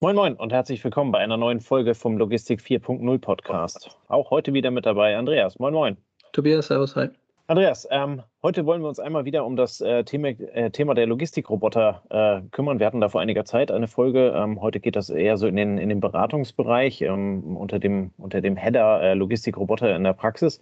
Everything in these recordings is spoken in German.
Moin Moin und herzlich willkommen bei einer neuen Folge vom Logistik 4.0 Podcast. Auch heute wieder mit dabei Andreas. Moin Moin. Tobias, Servus, hi. Andreas, ähm, heute wollen wir uns einmal wieder um das äh, Thema, äh, Thema, der Logistikroboter äh, kümmern. Wir hatten da vor einiger Zeit eine Folge. Ähm, heute geht das eher so in den, in den Beratungsbereich ähm, unter, dem, unter dem Header äh, Logistikroboter in der Praxis.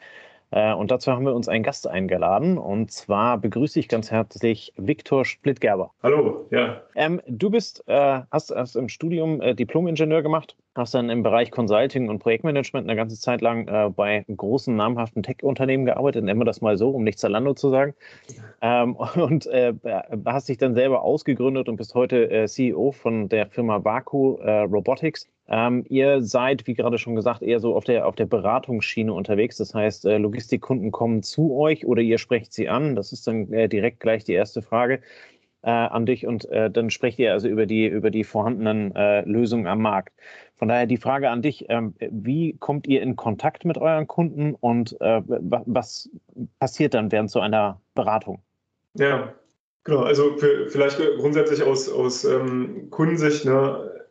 Äh, und dazu haben wir uns einen Gast eingeladen. Und zwar begrüße ich ganz herzlich Viktor Splittgerber. Hallo, ja. Ähm, du bist, äh, hast, hast im Studium äh, Diplom-Ingenieur gemacht, hast dann im Bereich Consulting und Projektmanagement eine ganze Zeit lang äh, bei großen, namhaften Tech-Unternehmen gearbeitet, nennen wir das mal so, um nicht Zalando zu sagen. Ähm, und äh, hast dich dann selber ausgegründet und bist heute äh, CEO von der Firma Baku Robotics. Ähm, ihr seid, wie gerade schon gesagt, eher so auf der, auf der Beratungsschiene unterwegs. Das heißt, äh, Logistikkunden kommen zu euch oder ihr sprecht sie an. Das ist dann äh, direkt gleich die erste Frage äh, an dich und äh, dann sprecht ihr also über die, über die vorhandenen äh, Lösungen am Markt. Von daher die Frage an dich, ähm, wie kommt ihr in Kontakt mit euren Kunden und äh, was passiert dann während so einer Beratung? Ja, genau. Also für, vielleicht grundsätzlich aus, aus ähm, Kundensicht, ne,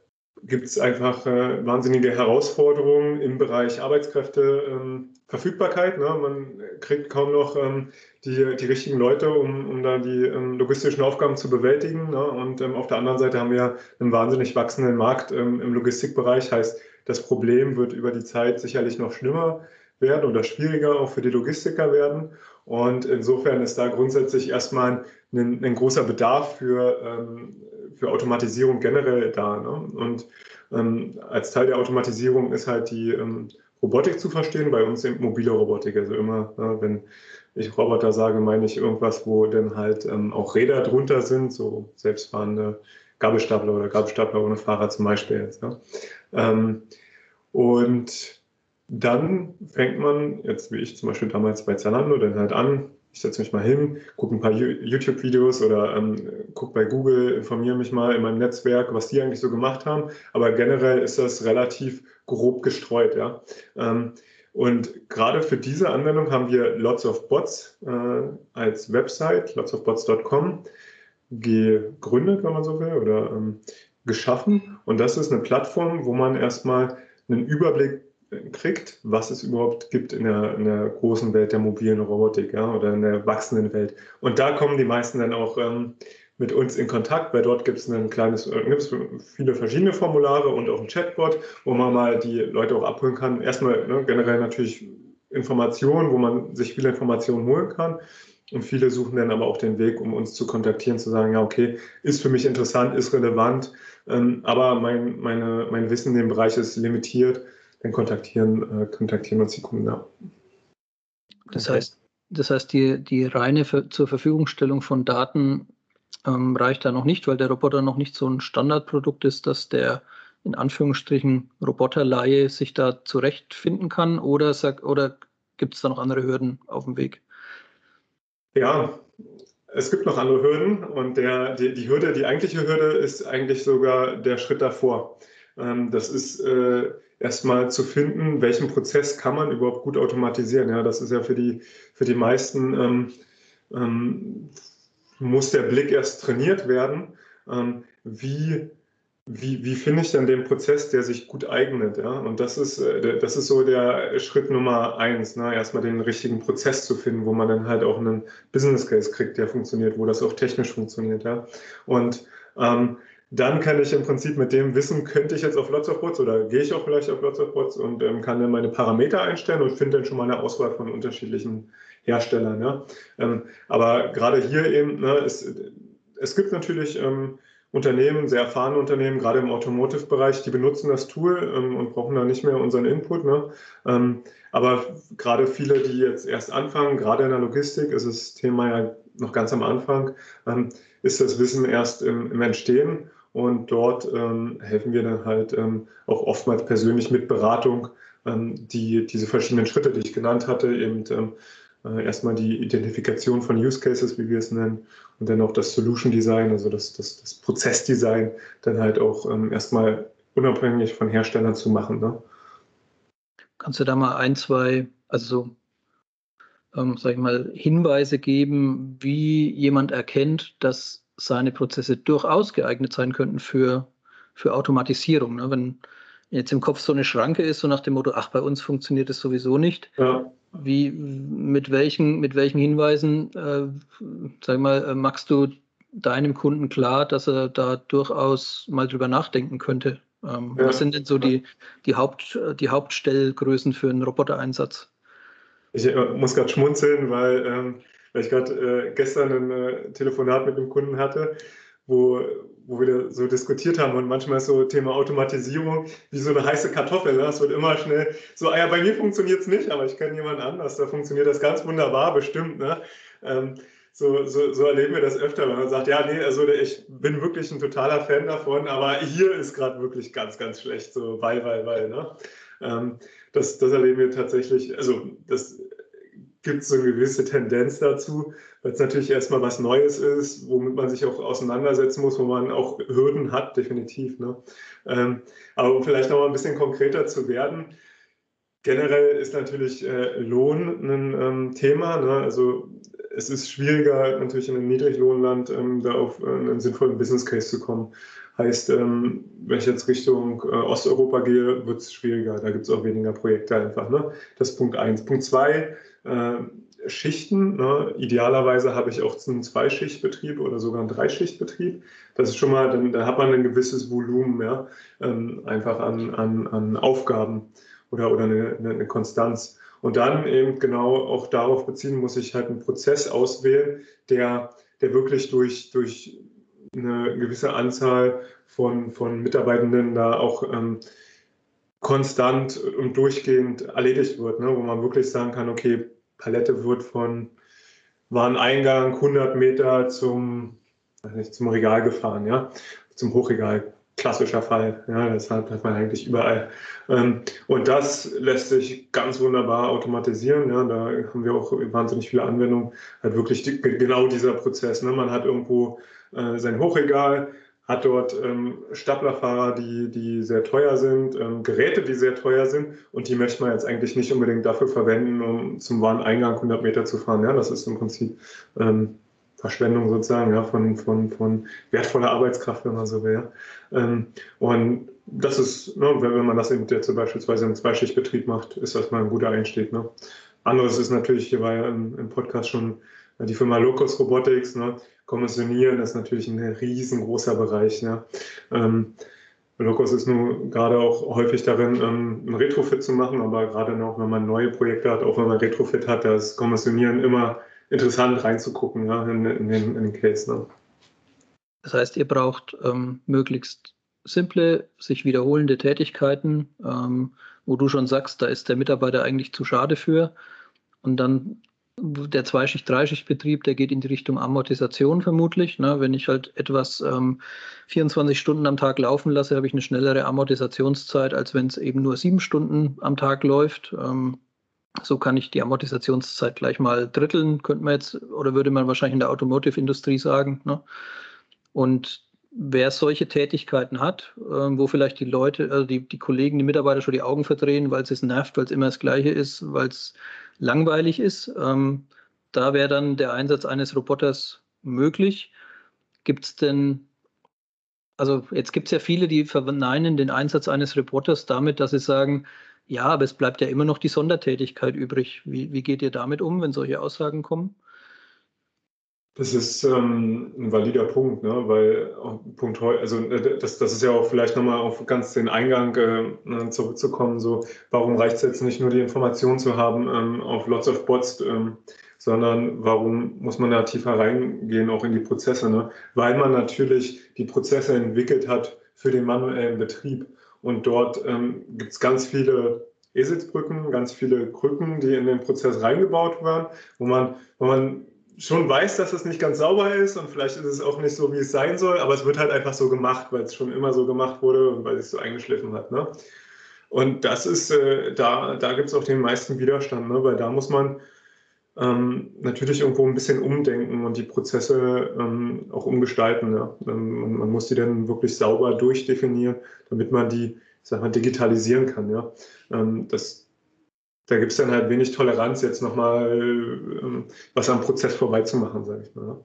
gibt es einfach äh, wahnsinnige Herausforderungen im Bereich Arbeitskräfteverfügbarkeit. Ähm, ne? Man kriegt kaum noch ähm, die, die richtigen Leute, um, um da die ähm, logistischen Aufgaben zu bewältigen. Ne? Und ähm, auf der anderen Seite haben wir einen wahnsinnig wachsenden Markt ähm, im Logistikbereich. Heißt, das Problem wird über die Zeit sicherlich noch schlimmer werden oder schwieriger auch für die Logistiker werden. Und insofern ist da grundsätzlich erstmal ein, ein großer Bedarf für, ähm, für Automatisierung generell da. Ne? Und ähm, als Teil der Automatisierung ist halt die ähm, Robotik zu verstehen, bei uns eben mobile Robotik. Also immer, ne, wenn ich Roboter sage, meine ich irgendwas, wo dann halt ähm, auch Räder drunter sind, so selbstfahrende Gabelstapler oder Gabelstapler ohne Fahrer zum Beispiel jetzt. Ja. Ähm, und dann fängt man, jetzt wie ich zum Beispiel damals bei Zalando, dann halt an, ich setze mich mal hin, gucke ein paar YouTube-Videos oder ähm, gucke bei Google, informiere mich mal in meinem Netzwerk, was die eigentlich so gemacht haben. Aber generell ist das relativ grob gestreut. Ja? Ähm, und gerade für diese Anwendung haben wir Lots of Bots äh, als Website, lotsofbots.com, gegründet, wenn man so will, oder ähm, geschaffen. Und das ist eine Plattform, wo man erstmal einen Überblick kriegt, was es überhaupt gibt in der, in der großen Welt der mobilen Robotik ja, oder in der wachsenden Welt. Und da kommen die meisten dann auch ähm, mit uns in Kontakt, weil dort gibt es ein kleines, äh, gibt es viele verschiedene Formulare und auch ein Chatbot, wo man mal die Leute auch abholen kann. Erstmal ne, generell natürlich Informationen, wo man sich viele Informationen holen kann. Und viele suchen dann aber auch den Weg, um uns zu kontaktieren, zu sagen, ja, okay, ist für mich interessant, ist relevant, ähm, aber mein, meine, mein Wissen in dem Bereich ist limitiert dann kontaktieren, äh, kontaktieren uns die Kunden. Ja. Das heißt, das heißt, die, die reine für, zur Verfügungstellung von Daten ähm, reicht da noch nicht, weil der Roboter noch nicht so ein Standardprodukt ist, dass der in Anführungsstrichen Roboterlaie sich da zurechtfinden kann oder, oder gibt es da noch andere Hürden auf dem Weg? Ja, es gibt noch andere Hürden und der, die, die Hürde, die eigentliche Hürde ist eigentlich sogar der Schritt davor. Ähm, das ist äh, erstmal zu finden, welchen Prozess kann man überhaupt gut automatisieren. Ja, das ist ja für die, für die meisten, ähm, ähm, muss der Blick erst trainiert werden. Ähm, wie, wie, wie finde ich dann den Prozess, der sich gut eignet? Ja? Und das ist, äh, das ist so der Schritt Nummer eins, ne? erstmal den richtigen Prozess zu finden, wo man dann halt auch einen Business Case kriegt, der funktioniert, wo das auch technisch funktioniert. Ja? Und ähm, dann kann ich im Prinzip mit dem Wissen, könnte ich jetzt auf Lots of Bots oder gehe ich auch vielleicht auf Lots of Bots und ähm, kann dann meine Parameter einstellen und finde dann schon mal eine Auswahl von unterschiedlichen Herstellern. Ja? Ähm, aber gerade hier eben, ne, es, es gibt natürlich ähm, Unternehmen, sehr erfahrene Unternehmen, gerade im Automotive-Bereich, die benutzen das Tool ähm, und brauchen da nicht mehr unseren Input. Ne? Ähm, aber gerade viele, die jetzt erst anfangen, gerade in der Logistik, ist das Thema ja noch ganz am Anfang, ähm, ist das Wissen erst im, im Entstehen. Und dort ähm, helfen wir dann halt ähm, auch oftmals persönlich mit Beratung, ähm, die diese verschiedenen Schritte, die ich genannt hatte, eben ähm, äh, erstmal die Identifikation von Use Cases, wie wir es nennen, und dann auch das Solution Design, also das, das, das Prozessdesign, dann halt auch ähm, erstmal unabhängig von Herstellern zu machen. Ne? Kannst du da mal ein, zwei, also ähm, sag ich mal, Hinweise geben, wie jemand erkennt, dass seine Prozesse durchaus geeignet sein könnten für für Automatisierung. Ne? Wenn jetzt im Kopf so eine Schranke ist, so nach dem Motto, ach, bei uns funktioniert es sowieso nicht. Ja. Wie, mit welchen, mit welchen Hinweisen, äh, sag mal, äh, machst du deinem Kunden klar, dass er da durchaus mal drüber nachdenken könnte? Ähm, ja. Was sind denn so die, die, Haupt, die Hauptstellgrößen für einen Robotereinsatz? Ich äh, muss gerade schmunzeln, weil, ähm, weil ich gerade äh, gestern ein äh, Telefonat mit einem Kunden hatte, wo, wo wir so diskutiert haben und manchmal ist so Thema Automatisierung wie so eine heiße Kartoffel. Ne? Das wird immer schnell so, ah ja, bei mir funktioniert es nicht, aber ich kenne jemanden anders, da funktioniert das ganz wunderbar, bestimmt. Ne? Ähm, so, so, so erleben wir das öfter, wenn man sagt, ja, nee, also ich bin wirklich ein totaler Fan davon, aber hier ist gerade wirklich ganz, ganz schlecht, so weil, weil, weil. Ne? Ähm, das, das erleben wir tatsächlich, also das gibt so eine gewisse Tendenz dazu, weil es natürlich erstmal was Neues ist, womit man sich auch auseinandersetzen muss, wo man auch Hürden hat, definitiv. Ne? Ähm, aber um vielleicht noch mal ein bisschen konkreter zu werden, generell ist natürlich äh, Lohn ein ähm, Thema. Ne? Also es ist schwieriger, natürlich in einem Niedriglohnland ähm, da auf äh, einen sinnvollen Business Case zu kommen. Heißt, ähm, wenn ich jetzt Richtung äh, Osteuropa gehe, wird es schwieriger. Da gibt es auch weniger Projekte einfach. Ne? Das ist Punkt eins. Punkt zwei, äh, Schichten. Ne? Idealerweise habe ich auch einen Zweischichtbetrieb oder sogar einen Dreischichtbetrieb. Das ist schon mal, dann, da hat man ein gewisses Volumen ja? Ähm, einfach an, an, an Aufgaben oder, oder eine, eine Konstanz. Und dann eben genau auch darauf beziehen, muss ich halt einen Prozess auswählen, der, der wirklich durch, durch eine gewisse Anzahl von, von Mitarbeitenden da auch ähm, konstant und durchgehend erledigt wird, ne? wo man wirklich sagen kann, okay, Palette wird von Wareneingang 100 Meter zum, nicht, zum Regal gefahren, ja, zum Hochregal klassischer Fall. Ja, das hat, hat man eigentlich überall. Ähm, und das lässt sich ganz wunderbar automatisieren. Ja, da haben wir auch wahnsinnig viele Anwendungen. Halt wirklich die, genau dieser Prozess. Ne? Man hat irgendwo äh, sein Hochregal, hat dort ähm, Staplerfahrer, die, die sehr teuer sind, ähm, Geräte, die sehr teuer sind und die möchte man jetzt eigentlich nicht unbedingt dafür verwenden, um zum Wareneingang 100 Meter zu fahren. Ja, das ist im Prinzip ähm, Verschwendung sozusagen ja, von, von, von wertvoller Arbeitskraft, wenn man so will. Ähm, und das ist, ne, wenn man das eben jetzt beispielsweise im Zweischichtbetrieb macht, ist das mal ein guter Einstieg. Ne? Anderes ist natürlich, hier war ja im, im Podcast schon die Firma Locus Robotics, ne? Kommissionieren ist natürlich ein riesengroßer Bereich. Ne? Ähm, Locus ist nun gerade auch häufig darin, ähm, ein Retrofit zu machen, aber gerade noch, wenn man neue Projekte hat, auch wenn man Retrofit hat, da ist Kommissionieren immer interessant reinzugucken ja, in, in, den, in den Case. Ne? Das heißt, ihr braucht ähm, möglichst simple, sich wiederholende Tätigkeiten, ähm, wo du schon sagst, da ist der Mitarbeiter eigentlich zu schade für. Und dann der Zweischicht-, Dreischichtbetrieb, der geht in die Richtung Amortisation vermutlich. Ne? Wenn ich halt etwas ähm, 24 Stunden am Tag laufen lasse, habe ich eine schnellere Amortisationszeit, als wenn es eben nur sieben Stunden am Tag läuft. Ähm, so kann ich die Amortisationszeit gleich mal dritteln, könnte man jetzt, oder würde man wahrscheinlich in der Automotive-Industrie sagen. Ne? Und wer solche Tätigkeiten hat, äh, wo vielleicht die Leute, also die, die Kollegen, die Mitarbeiter schon die Augen verdrehen, weil es nervt, weil es immer das Gleiche ist, weil es langweilig ist, ähm, da wäre dann der Einsatz eines Roboters möglich. Gibt es denn, also jetzt gibt es ja viele, die verneinen den Einsatz eines Roboters damit, dass sie sagen, ja, aber es bleibt ja immer noch die Sondertätigkeit übrig. Wie, wie geht ihr damit um, wenn solche Aussagen kommen? Das ist ähm, ein valider Punkt, ne? weil Punkt also äh, das, das ist ja auch vielleicht nochmal auf ganz den Eingang äh, ne, zurückzukommen, so warum reicht es jetzt nicht nur die Information zu haben ähm, auf Lots of Bots, ähm, sondern warum muss man da tiefer reingehen, auch in die Prozesse, ne? weil man natürlich die Prozesse entwickelt hat für den manuellen Betrieb. Und dort ähm, gibt es ganz viele Eselsbrücken, ganz viele Krücken, die in den Prozess reingebaut werden, wo man, wo man schon weiß, dass es nicht ganz sauber ist und vielleicht ist es auch nicht so, wie es sein soll, aber es wird halt einfach so gemacht, weil es schon immer so gemacht wurde und weil es so eingeschliffen hat. Ne? Und das ist, äh, da, da gibt es auch den meisten Widerstand, ne? weil da muss man ähm, natürlich irgendwo ein bisschen umdenken und die Prozesse ähm, auch umgestalten. Ja. Ähm, man muss die dann wirklich sauber durchdefinieren, damit man die, ich sag mal, digitalisieren kann. Ja. Ähm, das, da gibt es dann halt wenig Toleranz, jetzt nochmal ähm, was am Prozess vorbeizumachen, sage ich mal.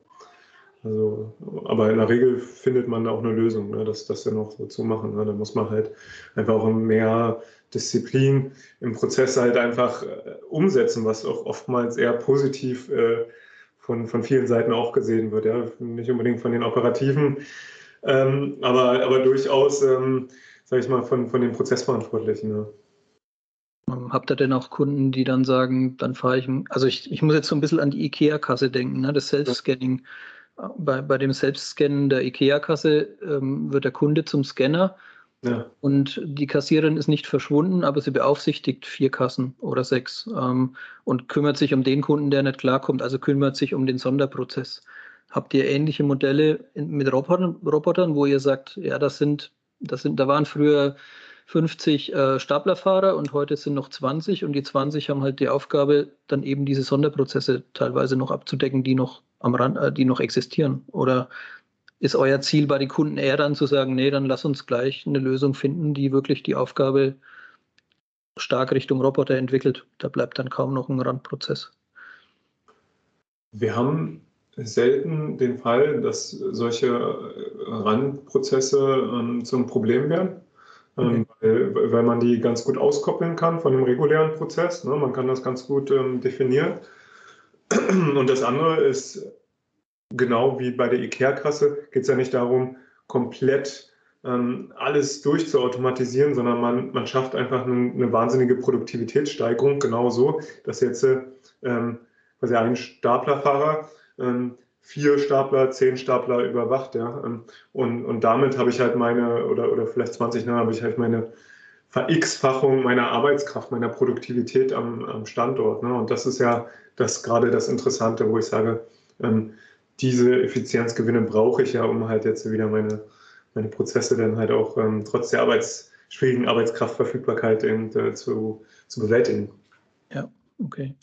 Also, aber in der Regel findet man da auch eine Lösung, ne, das, das dann auch so zu machen. Ne. Da muss man halt einfach auch mehr Disziplin im Prozess halt einfach äh, umsetzen, was auch oftmals eher positiv äh, von, von vielen Seiten auch gesehen wird. Ja. Nicht unbedingt von den Operativen, ähm, aber, aber durchaus, ähm, sage ich mal, von, von den Prozessverantwortlichen. Ja. Ähm, habt ihr denn auch Kunden, die dann sagen, dann fahre ich, also ich, ich muss jetzt so ein bisschen an die IKEA-Kasse denken, ne, das Self-Scanning. Bei, bei dem Selbstscannen der IKEA-Kasse ähm, wird der Kunde zum Scanner ja. und die Kassiererin ist nicht verschwunden, aber sie beaufsichtigt vier Kassen oder sechs ähm, und kümmert sich um den Kunden, der nicht klarkommt, also kümmert sich um den Sonderprozess. Habt ihr ähnliche Modelle mit Robotern, Robotern wo ihr sagt, ja, das sind, das sind, da waren früher 50 äh, Staplerfahrer und heute sind noch 20 und die 20 haben halt die Aufgabe, dann eben diese Sonderprozesse teilweise noch abzudecken, die noch am Rand, äh, die noch existieren. Oder ist euer Ziel bei den Kunden eher dann zu sagen, nee, dann lass uns gleich eine Lösung finden, die wirklich die Aufgabe stark Richtung Roboter entwickelt. Da bleibt dann kaum noch ein Randprozess. Wir haben selten den Fall, dass solche Randprozesse ähm, zum Problem werden ähm, weil, weil, man die ganz gut auskoppeln kann von dem regulären Prozess. Ne? Man kann das ganz gut ähm, definieren. Und das andere ist, genau wie bei der IKEA-Kasse, geht es ja nicht darum, komplett ähm, alles durchzuautomatisieren, sondern man, man schafft einfach eine, eine wahnsinnige Produktivitätssteigerung, genauso, dass jetzt ähm, quasi ein Staplerfahrer ähm, vier Stapler, zehn Stapler überwacht, ja. Ähm, und, und damit habe ich halt meine, oder, oder vielleicht 20 Jahre habe ich halt meine Ver-X-Fachung meiner Arbeitskraft, meiner Produktivität am, am Standort. Ne? Und das ist ja das gerade das Interessante, wo ich sage, ähm, diese Effizienzgewinne brauche ich ja, um halt jetzt wieder meine, meine Prozesse dann halt auch ähm, trotz der Arbeits, schwierigen Arbeitskraftverfügbarkeit eben, äh, zu, zu bewältigen. Ja, okay.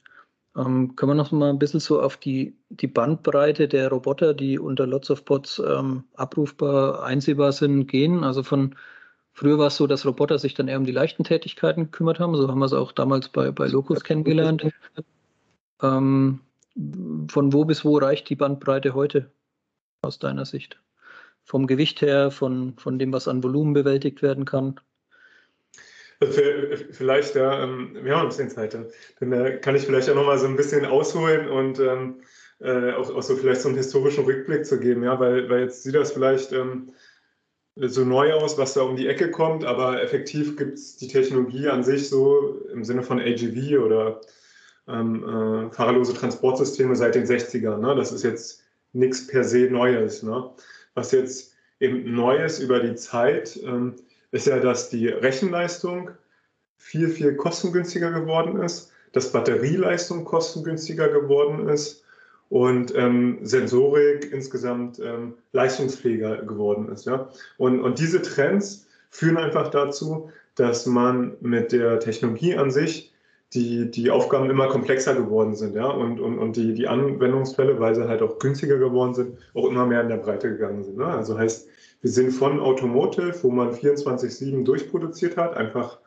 Ähm, können wir noch mal ein bisschen so auf die, die Bandbreite der Roboter, die unter Lots of Bots ähm, abrufbar, einsehbar sind, gehen? Also von früher war es so, dass Roboter sich dann eher um die leichten Tätigkeiten gekümmert haben. So haben wir es auch damals bei, bei Locus kennengelernt. Ähm, von wo bis wo reicht die Bandbreite heute aus deiner Sicht? Vom Gewicht her, von, von dem, was an Volumen bewältigt werden kann? Vielleicht, ja, ähm, wir haben ein bisschen Zeit, dann äh, kann ich vielleicht auch nochmal so ein bisschen ausholen und ähm, äh, auch, so vielleicht so einen historischen Rückblick zu geben, ja, weil, weil jetzt sieht das vielleicht ähm, so neu aus, was da um die Ecke kommt, aber effektiv gibt es die Technologie an sich so im Sinne von AGV oder ähm, äh, fahrerlose Transportsysteme seit den 60ern. Ne? Das ist jetzt nichts per se Neues. Ne? Was jetzt eben Neues über die Zeit ähm, ist ja, dass die Rechenleistung viel, viel kostengünstiger geworden ist, dass Batterieleistung kostengünstiger geworden ist und ähm, Sensorik insgesamt ähm, leistungsfähiger geworden ist. Ja? Und, und diese Trends führen einfach dazu, dass man mit der Technologie an sich die, die Aufgaben immer komplexer geworden sind, ja, und, und, und die, die Anwendungsfälle, weil sie halt auch günstiger geworden sind, auch immer mehr in der Breite gegangen sind. Ne? Also heißt, wir sind von Automotive, wo man 24-7 durchproduziert hat, einfach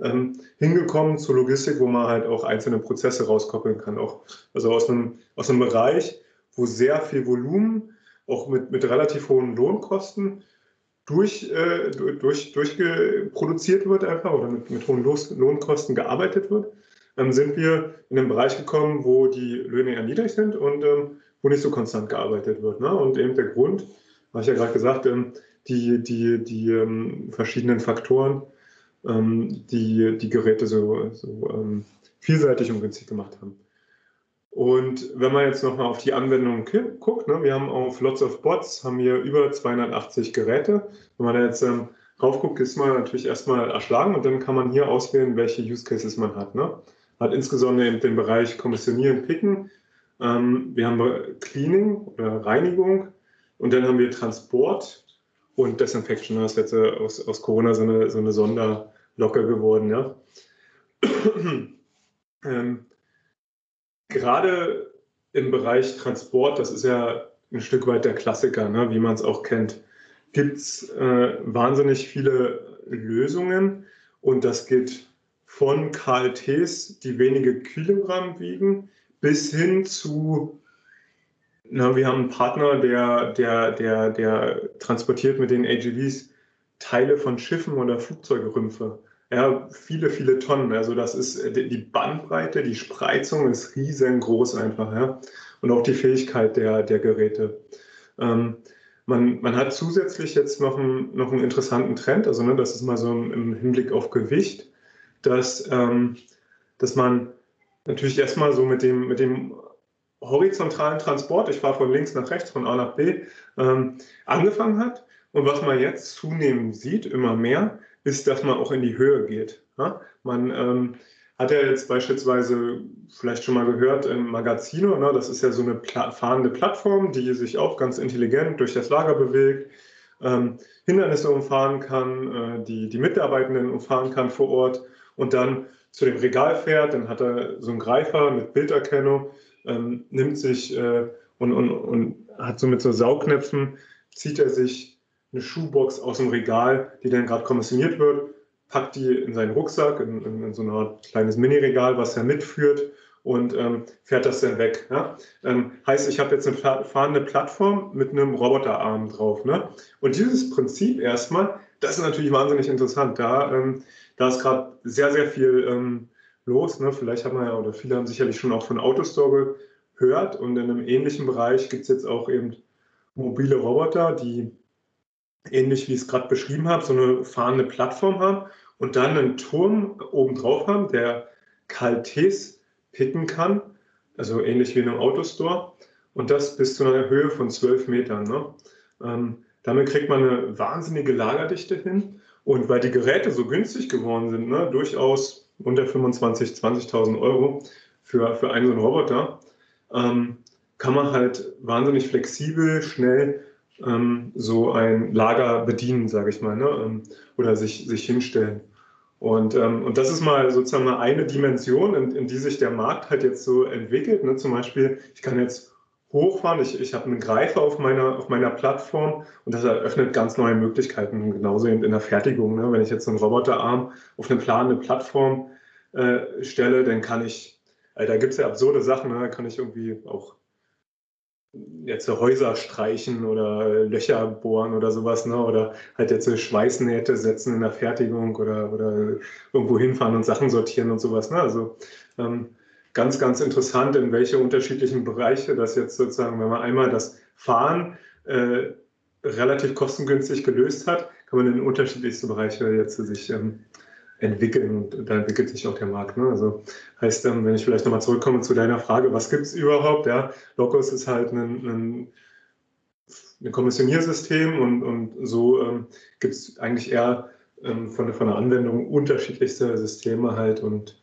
ähm, hingekommen zur Logistik, wo man halt auch einzelne Prozesse rauskoppeln kann. Auch, also aus einem, aus einem Bereich, wo sehr viel Volumen, auch mit, mit relativ hohen Lohnkosten, durch, äh, durch, durchproduziert wird einfach oder mit, mit hohen Lohnkosten gearbeitet wird, ähm, sind wir in einen Bereich gekommen, wo die Löhne eher niedrig sind und ähm, wo nicht so konstant gearbeitet wird. Ne? Und eben der Grund, habe ich ja gerade gesagt, ähm, die, die, die ähm, verschiedenen Faktoren, ähm, die die Geräte so, so vielseitig und günstig gemacht haben. Und wenn man jetzt nochmal auf die Anwendung guckt, ne, wir haben auf Lots of Bots haben wir über 280 Geräte. Wenn man da jetzt ähm, drauf guckt, ist man natürlich erstmal erschlagen und dann kann man hier auswählen, welche Use Cases man hat. Ne? Hat insbesondere eben den Bereich Kommissionieren, Picken. Ähm, wir haben Cleaning oder Reinigung, und dann haben wir Transport und Desinfection. Das ist jetzt äh, aus, aus Corona so eine, so eine Sonderlocke geworden. Ja. ähm, gerade im Bereich Transport, das ist ja ein Stück weit der Klassiker, ne, wie man es auch kennt, gibt es äh, wahnsinnig viele Lösungen und das geht von KLTs, die wenige Kilogramm wiegen, bis hin zu na, wir haben einen Partner, der, der, der, der transportiert mit den AGVs Teile von Schiffen oder Flugzeugrümpfe. Ja, viele, viele Tonnen. Also das ist die Bandbreite, die Spreizung ist riesengroß einfach. Ja? Und auch die Fähigkeit der, der Geräte. Ähm, man, man hat zusätzlich jetzt noch einen, noch einen interessanten Trend, also ne, das ist mal so im Hinblick auf Gewicht, dass, ähm, dass man natürlich erstmal so mit dem, mit dem horizontalen Transport, ich fahre von links nach rechts, von A nach B, ähm, angefangen hat. Und was man jetzt zunehmend sieht, immer mehr, ist, dass man auch in die Höhe geht. Ja? Man ähm, hat ja jetzt beispielsweise vielleicht schon mal gehört, im Magazino, ne? das ist ja so eine pla fahrende Plattform, die sich auch ganz intelligent durch das Lager bewegt, ähm, Hindernisse umfahren kann, äh, die, die Mitarbeitenden umfahren kann vor Ort und dann zu dem Regal fährt, dann hat er so einen Greifer mit Bilderkennung, ähm, nimmt sich äh, und, und, und hat so mit so Saugnäpfen, zieht er sich eine Schuhbox aus dem Regal, die dann gerade kommissioniert wird, packt die in seinen Rucksack, in, in, in so eine Art kleines Mini-Regal, was er mitführt und ähm, fährt das dann weg. Ja? Ähm, heißt, ich habe jetzt eine fahrende Plattform mit einem Roboterarm drauf. Ne? Und dieses Prinzip erstmal, das ist natürlich wahnsinnig interessant. Da, ähm, da ist gerade sehr, sehr viel ähm, los. Ne? Vielleicht hat man ja, oder viele haben sicherlich schon auch von Autostore gehört. Und in einem ähnlichen Bereich gibt es jetzt auch eben mobile Roboter, die ähnlich wie ich es gerade beschrieben habe, so eine fahrende Plattform haben und dann einen Turm oben drauf haben, der KLTs picken kann, also ähnlich wie in einem Autostore. Und das bis zu einer Höhe von 12 Metern. Ne? Ähm, damit kriegt man eine wahnsinnige Lagerdichte hin. Und weil die Geräte so günstig geworden sind, ne, durchaus unter 25, 20.000 Euro für, für einen so einen Roboter, ähm, kann man halt wahnsinnig flexibel, schnell ähm, so ein Lager bedienen, sage ich mal, ne? Ähm, oder sich, sich hinstellen. Und, ähm, und das ist mal sozusagen mal eine Dimension, in, in die sich der Markt halt jetzt so entwickelt. Ne? Zum Beispiel, ich kann jetzt hochfahren, ich, ich habe einen Greifer auf meiner, auf meiner Plattform und das eröffnet ganz neue Möglichkeiten, genauso in der Fertigung. Ne? Wenn ich jetzt einen Roboterarm auf eine planende Plattform äh, stelle, dann kann ich, äh, da gibt es ja absurde Sachen, ne? da kann ich irgendwie auch jetzt Häuser streichen oder Löcher bohren oder sowas, ne? oder halt jetzt Schweißnähte setzen in der Fertigung oder, oder irgendwo hinfahren und Sachen sortieren und sowas. Ne? Also ähm, ganz, ganz interessant, in welche unterschiedlichen Bereiche das jetzt sozusagen, wenn man einmal das Fahren äh, relativ kostengünstig gelöst hat, kann man in unterschiedlichste Bereiche jetzt sich ähm, entwickeln und da entwickelt sich auch der Markt. Ne? Also heißt, ähm, wenn ich vielleicht nochmal zurückkomme zu deiner Frage, was gibt es überhaupt? Ja, Locus ist halt ein, ein, ein Kommissioniersystem und, und so ähm, gibt es eigentlich eher ähm, von, von der Anwendung unterschiedlichste Systeme halt und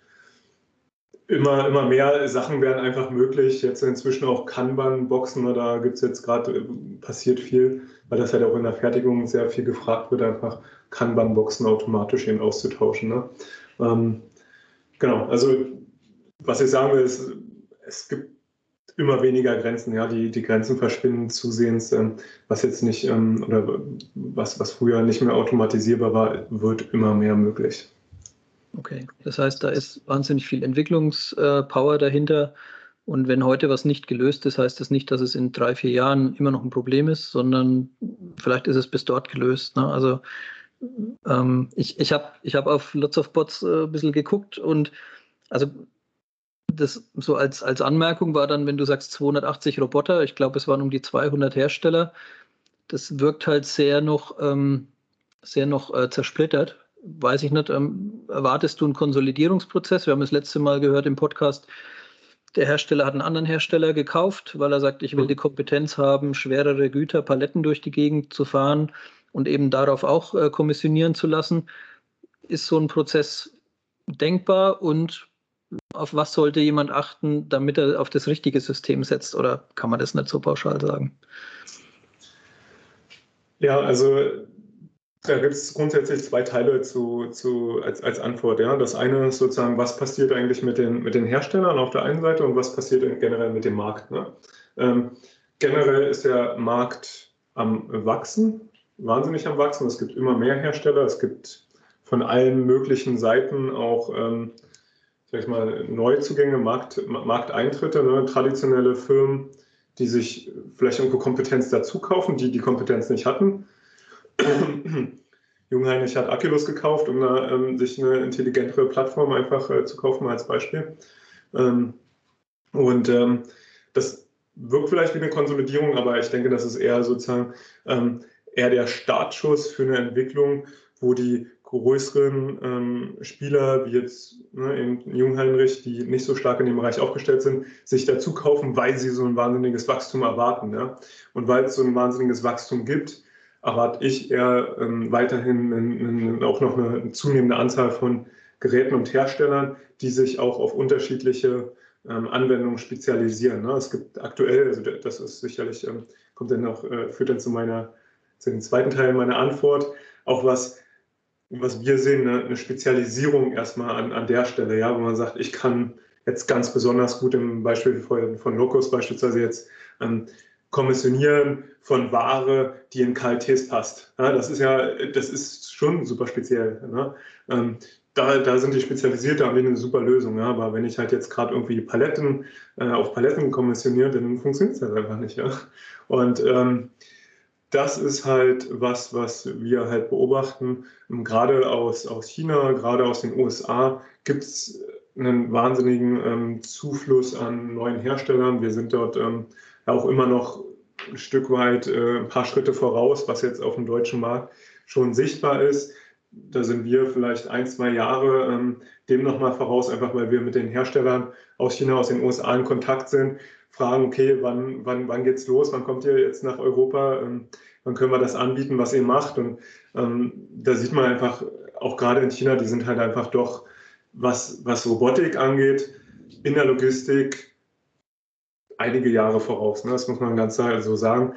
immer, immer mehr Sachen werden einfach möglich. Jetzt inzwischen auch Kanban-Boxen, da gibt es jetzt gerade, äh, passiert viel, weil das halt auch in der Fertigung sehr viel gefragt wird, einfach Kanban-Boxen automatisch eben auszutauschen. Ne? Ähm, genau, also was ich sagen will, ist, es gibt immer weniger Grenzen, ja, die, die Grenzen verschwinden zusehends, ähm, was jetzt nicht ähm, oder was, was früher nicht mehr automatisierbar war, wird immer mehr möglich. Okay, das heißt, da ist wahnsinnig viel Entwicklungspower dahinter. Und wenn heute was nicht gelöst ist, heißt das nicht, dass es in drei, vier Jahren immer noch ein Problem ist, sondern vielleicht ist es bis dort gelöst. Ne? Also ähm, ich, ich habe ich hab auf Lots of Bots äh, ein bisschen geguckt und also das so als, als Anmerkung war dann, wenn du sagst 280 Roboter, ich glaube, es waren um die 200 Hersteller, das wirkt halt sehr noch, ähm, sehr noch äh, zersplittert weiß ich nicht, ähm, erwartest du einen Konsolidierungsprozess? Wir haben das letzte Mal gehört im Podcast, der Hersteller hat einen anderen Hersteller gekauft, weil er sagt, ich will die Kompetenz haben, schwerere Güter, Paletten durch die Gegend zu fahren und eben darauf auch äh, kommissionieren zu lassen. Ist so ein Prozess denkbar und auf was sollte jemand achten, damit er auf das richtige System setzt? Oder kann man das nicht so pauschal sagen? Ja, also da gibt es grundsätzlich zwei Teile zu, zu, als, als Antwort. Ja. Das eine ist sozusagen, was passiert eigentlich mit den, mit den Herstellern auf der einen Seite und was passiert generell mit dem Markt. Ne? Ähm, generell ist der Markt am Wachsen, wahnsinnig am Wachsen. Es gibt immer mehr Hersteller. Es gibt von allen möglichen Seiten auch ähm, sag ich mal, Neuzugänge, Markt, Markteintritte, ne? traditionelle Firmen, die sich vielleicht irgendwo Kompetenz dazu kaufen, die die Kompetenz nicht hatten. Jungheinrich hat Aculus gekauft, um da, ähm, sich eine intelligentere Plattform einfach äh, zu kaufen, als Beispiel. Ähm, und ähm, das wirkt vielleicht wie eine Konsolidierung, aber ich denke, das ist eher sozusagen ähm, eher der Startschuss für eine Entwicklung, wo die größeren ähm, Spieler, wie jetzt ne, eben Jungheinrich, die nicht so stark in dem Bereich aufgestellt sind, sich dazu kaufen, weil sie so ein wahnsinniges Wachstum erwarten. Ja? Und weil es so ein wahnsinniges Wachstum gibt, erwarte ich eher ähm, weiterhin in, in, auch noch eine zunehmende Anzahl von Geräten und Herstellern, die sich auch auf unterschiedliche ähm, Anwendungen spezialisieren. Ne? Es gibt aktuell, also das ist sicherlich, ähm, kommt dann noch, äh, führt dann zu meiner, zu dem zweiten Teil meiner Antwort, auch was was wir sehen, eine, eine Spezialisierung erstmal an, an der Stelle, ja, wo man sagt, ich kann jetzt ganz besonders gut im Beispiel von, von Locus beispielsweise jetzt ähm, kommissionieren von Ware, die in KLTs passt. Ja, das ist ja, das ist schon super speziell. Ne? Ähm, da, da sind die spezialisiert, da haben wir eine super Lösung. Ja? Aber wenn ich halt jetzt gerade irgendwie Paletten äh, auf Paletten kommissioniere, dann funktioniert es halt einfach nicht. Ja? Und ähm, das ist halt was, was wir halt beobachten. Gerade aus, aus China, gerade aus den USA gibt es einen wahnsinnigen ähm, Zufluss an neuen Herstellern. Wir sind dort ähm, auch immer noch ein Stück weit, äh, ein paar Schritte voraus, was jetzt auf dem deutschen Markt schon sichtbar ist. Da sind wir vielleicht ein, zwei Jahre ähm, dem nochmal voraus, einfach weil wir mit den Herstellern aus China, aus den USA in Kontakt sind fragen, okay, wann, wann, wann geht's los, wann kommt ihr jetzt nach Europa, ähm, wann können wir das anbieten, was ihr macht. Und ähm, da sieht man einfach, auch gerade in China, die sind halt einfach doch, was, was Robotik angeht, in der Logistik einige Jahre voraus. Ne? Das muss man ganz so sagen.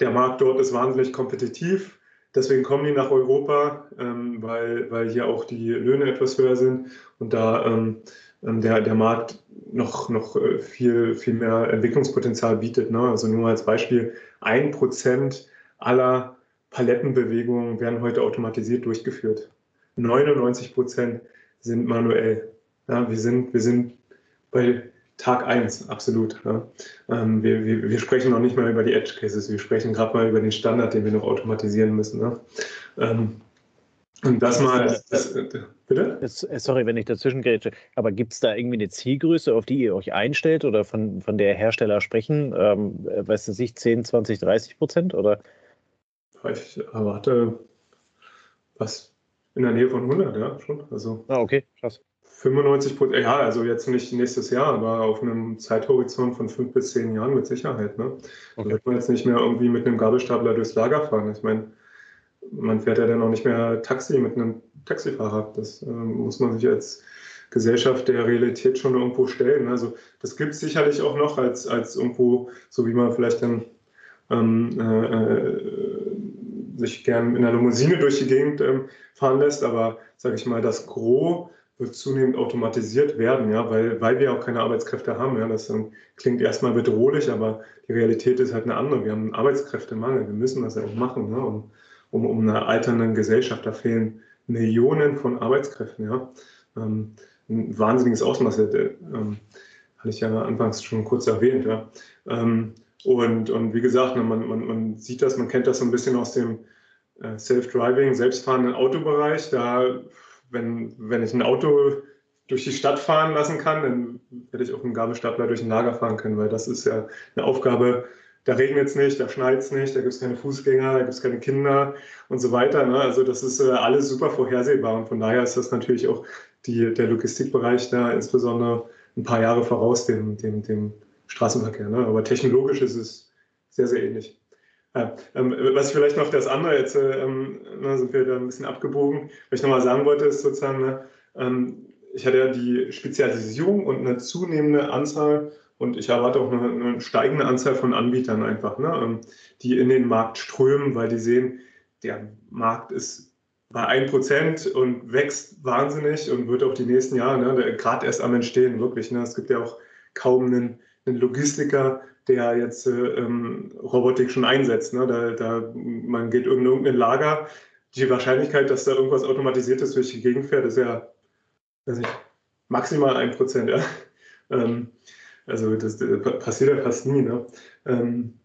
Der Markt dort ist wahnsinnig kompetitiv. Deswegen kommen die nach Europa, ähm, weil, weil hier auch die Löhne etwas höher sind und da ähm, ähm der, der Markt noch, noch äh, viel, viel mehr Entwicklungspotenzial bietet. Ne? Also nur als Beispiel, ein Prozent aller Palettenbewegungen werden heute automatisiert durchgeführt. 99 Prozent sind manuell. Ja, wir, sind, wir sind bei Tag 1, absolut. Ja. Ähm, wir, wir, wir, sprechen noch nicht mal über die Edge Cases, wir sprechen gerade mal über den Standard, den wir noch automatisieren müssen. Ne? Ähm, und das mal, das, das, bitte? Äh, sorry, wenn ich dazwischen grätsche, aber gibt es da irgendwie eine Zielgröße, auf die ihr euch einstellt oder von, von der Hersteller sprechen? Ähm, weißt du nicht, 10, 20, 30 Prozent oder? Ich erwarte was in der Nähe von 100, ja, schon. Also ah, okay, krass. 95 Prozent, ja, also jetzt nicht nächstes Jahr, aber auf einem Zeithorizont von fünf bis zehn Jahren mit Sicherheit. Ne? Okay. Da wird man jetzt nicht mehr irgendwie mit einem Gabelstapler durchs Lager fahren. Ich meine, man fährt ja dann auch nicht mehr Taxi mit einem Taxifahrer. Das äh, muss man sich als Gesellschaft der Realität schon irgendwo stellen. Also das gibt es sicherlich auch noch als, als irgendwo, so wie man vielleicht dann ähm, äh, äh sich gern in einer Limousine durch die Gegend ähm, fahren lässt, aber sage ich mal, das Gros wird zunehmend automatisiert werden, ja, weil, weil wir auch keine Arbeitskräfte haben. Ja, das ähm, klingt erstmal bedrohlich, aber die Realität ist halt eine andere. Wir haben einen Arbeitskräftemangel, wir müssen das ja auch machen. Ne? Und um, um einer alternden Gesellschaft. Da fehlen Millionen von Arbeitskräften. Ja? Ähm, ein wahnsinniges Ausmaß, äh, ähm, hatte ich ja anfangs schon kurz erwähnt. Ja? Ähm, und, und wie gesagt, ne, man, man, man sieht das, man kennt das so ein bisschen aus dem äh, Self-Driving, selbstfahrenden Autobereich. Da, wenn, wenn ich ein Auto durch die Stadt fahren lassen kann, dann werde ich auch einen Gabelstapler durch ein Lager fahren können, weil das ist ja eine Aufgabe, da regnet es nicht, da schneit es nicht, da gibt es keine Fußgänger, da gibt es keine Kinder und so weiter. Ne? Also das ist äh, alles super vorhersehbar und von daher ist das natürlich auch die, der Logistikbereich da insbesondere ein paar Jahre voraus dem, dem, dem Straßenverkehr. Ne? Aber technologisch ist es sehr, sehr ähnlich. Ja, ähm, was ich vielleicht noch das andere, jetzt äh, ähm, ne, sind wir da ein bisschen abgebogen, was ich nochmal sagen wollte, ist sozusagen, ne, ähm, ich hatte ja die Spezialisierung und eine zunehmende Anzahl und ich erwarte auch eine, eine steigende Anzahl von Anbietern einfach, ne, ähm, die in den Markt strömen, weil die sehen, der Markt ist bei 1% und wächst wahnsinnig und wird auch die nächsten Jahre ne, gerade erst am Entstehen, wirklich. Ne. Es gibt ja auch kaum einen, einen Logistiker, der jetzt äh, ähm, Robotik schon einsetzt. Ne. Da, da, man geht in irgendein Lager, die Wahrscheinlichkeit, dass da irgendwas Automatisiertes durch die Gegend fährt, ist ja weiß nicht, maximal 1%. Ja. Ähm, Also das, das passiert ja fast nie. Ne? Ähm,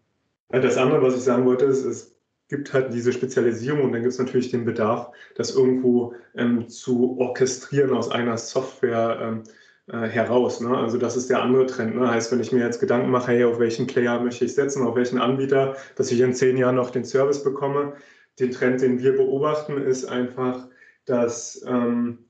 das andere, was ich sagen wollte, ist, es gibt halt diese Spezialisierung und dann gibt es natürlich den Bedarf, das irgendwo ähm, zu orchestrieren aus einer Software ähm, äh, heraus. Ne? Also das ist der andere Trend. Ne? Heißt, wenn ich mir jetzt Gedanken mache, hey, auf welchen Player möchte ich setzen, auf welchen Anbieter, dass ich in zehn Jahren noch den Service bekomme, den Trend, den wir beobachten, ist einfach, dass ähm,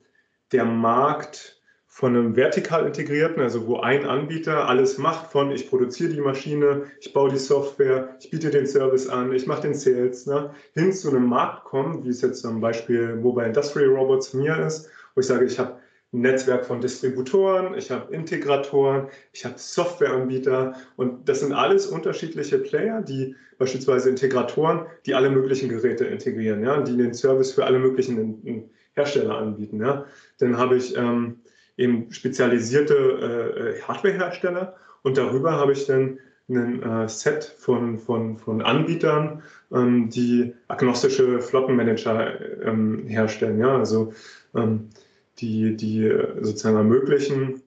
der Markt von einem vertikal integrierten, also wo ein Anbieter alles macht, von ich produziere die Maschine, ich baue die Software, ich biete den Service an, ich mache den Sales, ne, hin zu einem Markt kommen, wie es jetzt zum Beispiel Mobile Industrial Robots mir ist, wo ich sage, ich habe ein Netzwerk von Distributoren, ich habe Integratoren, ich habe Softwareanbieter und das sind alles unterschiedliche Player, die beispielsweise Integratoren, die alle möglichen Geräte integrieren, ja, die den Service für alle möglichen Hersteller anbieten. Ja. Dann habe ich ähm, eben spezialisierte äh, Hardwarehersteller und darüber habe ich dann ein äh, Set von, von, von Anbietern, ähm, die agnostische Flottenmanager ähm, herstellen. Ja? Also ähm, die, die sozusagen ermöglichen,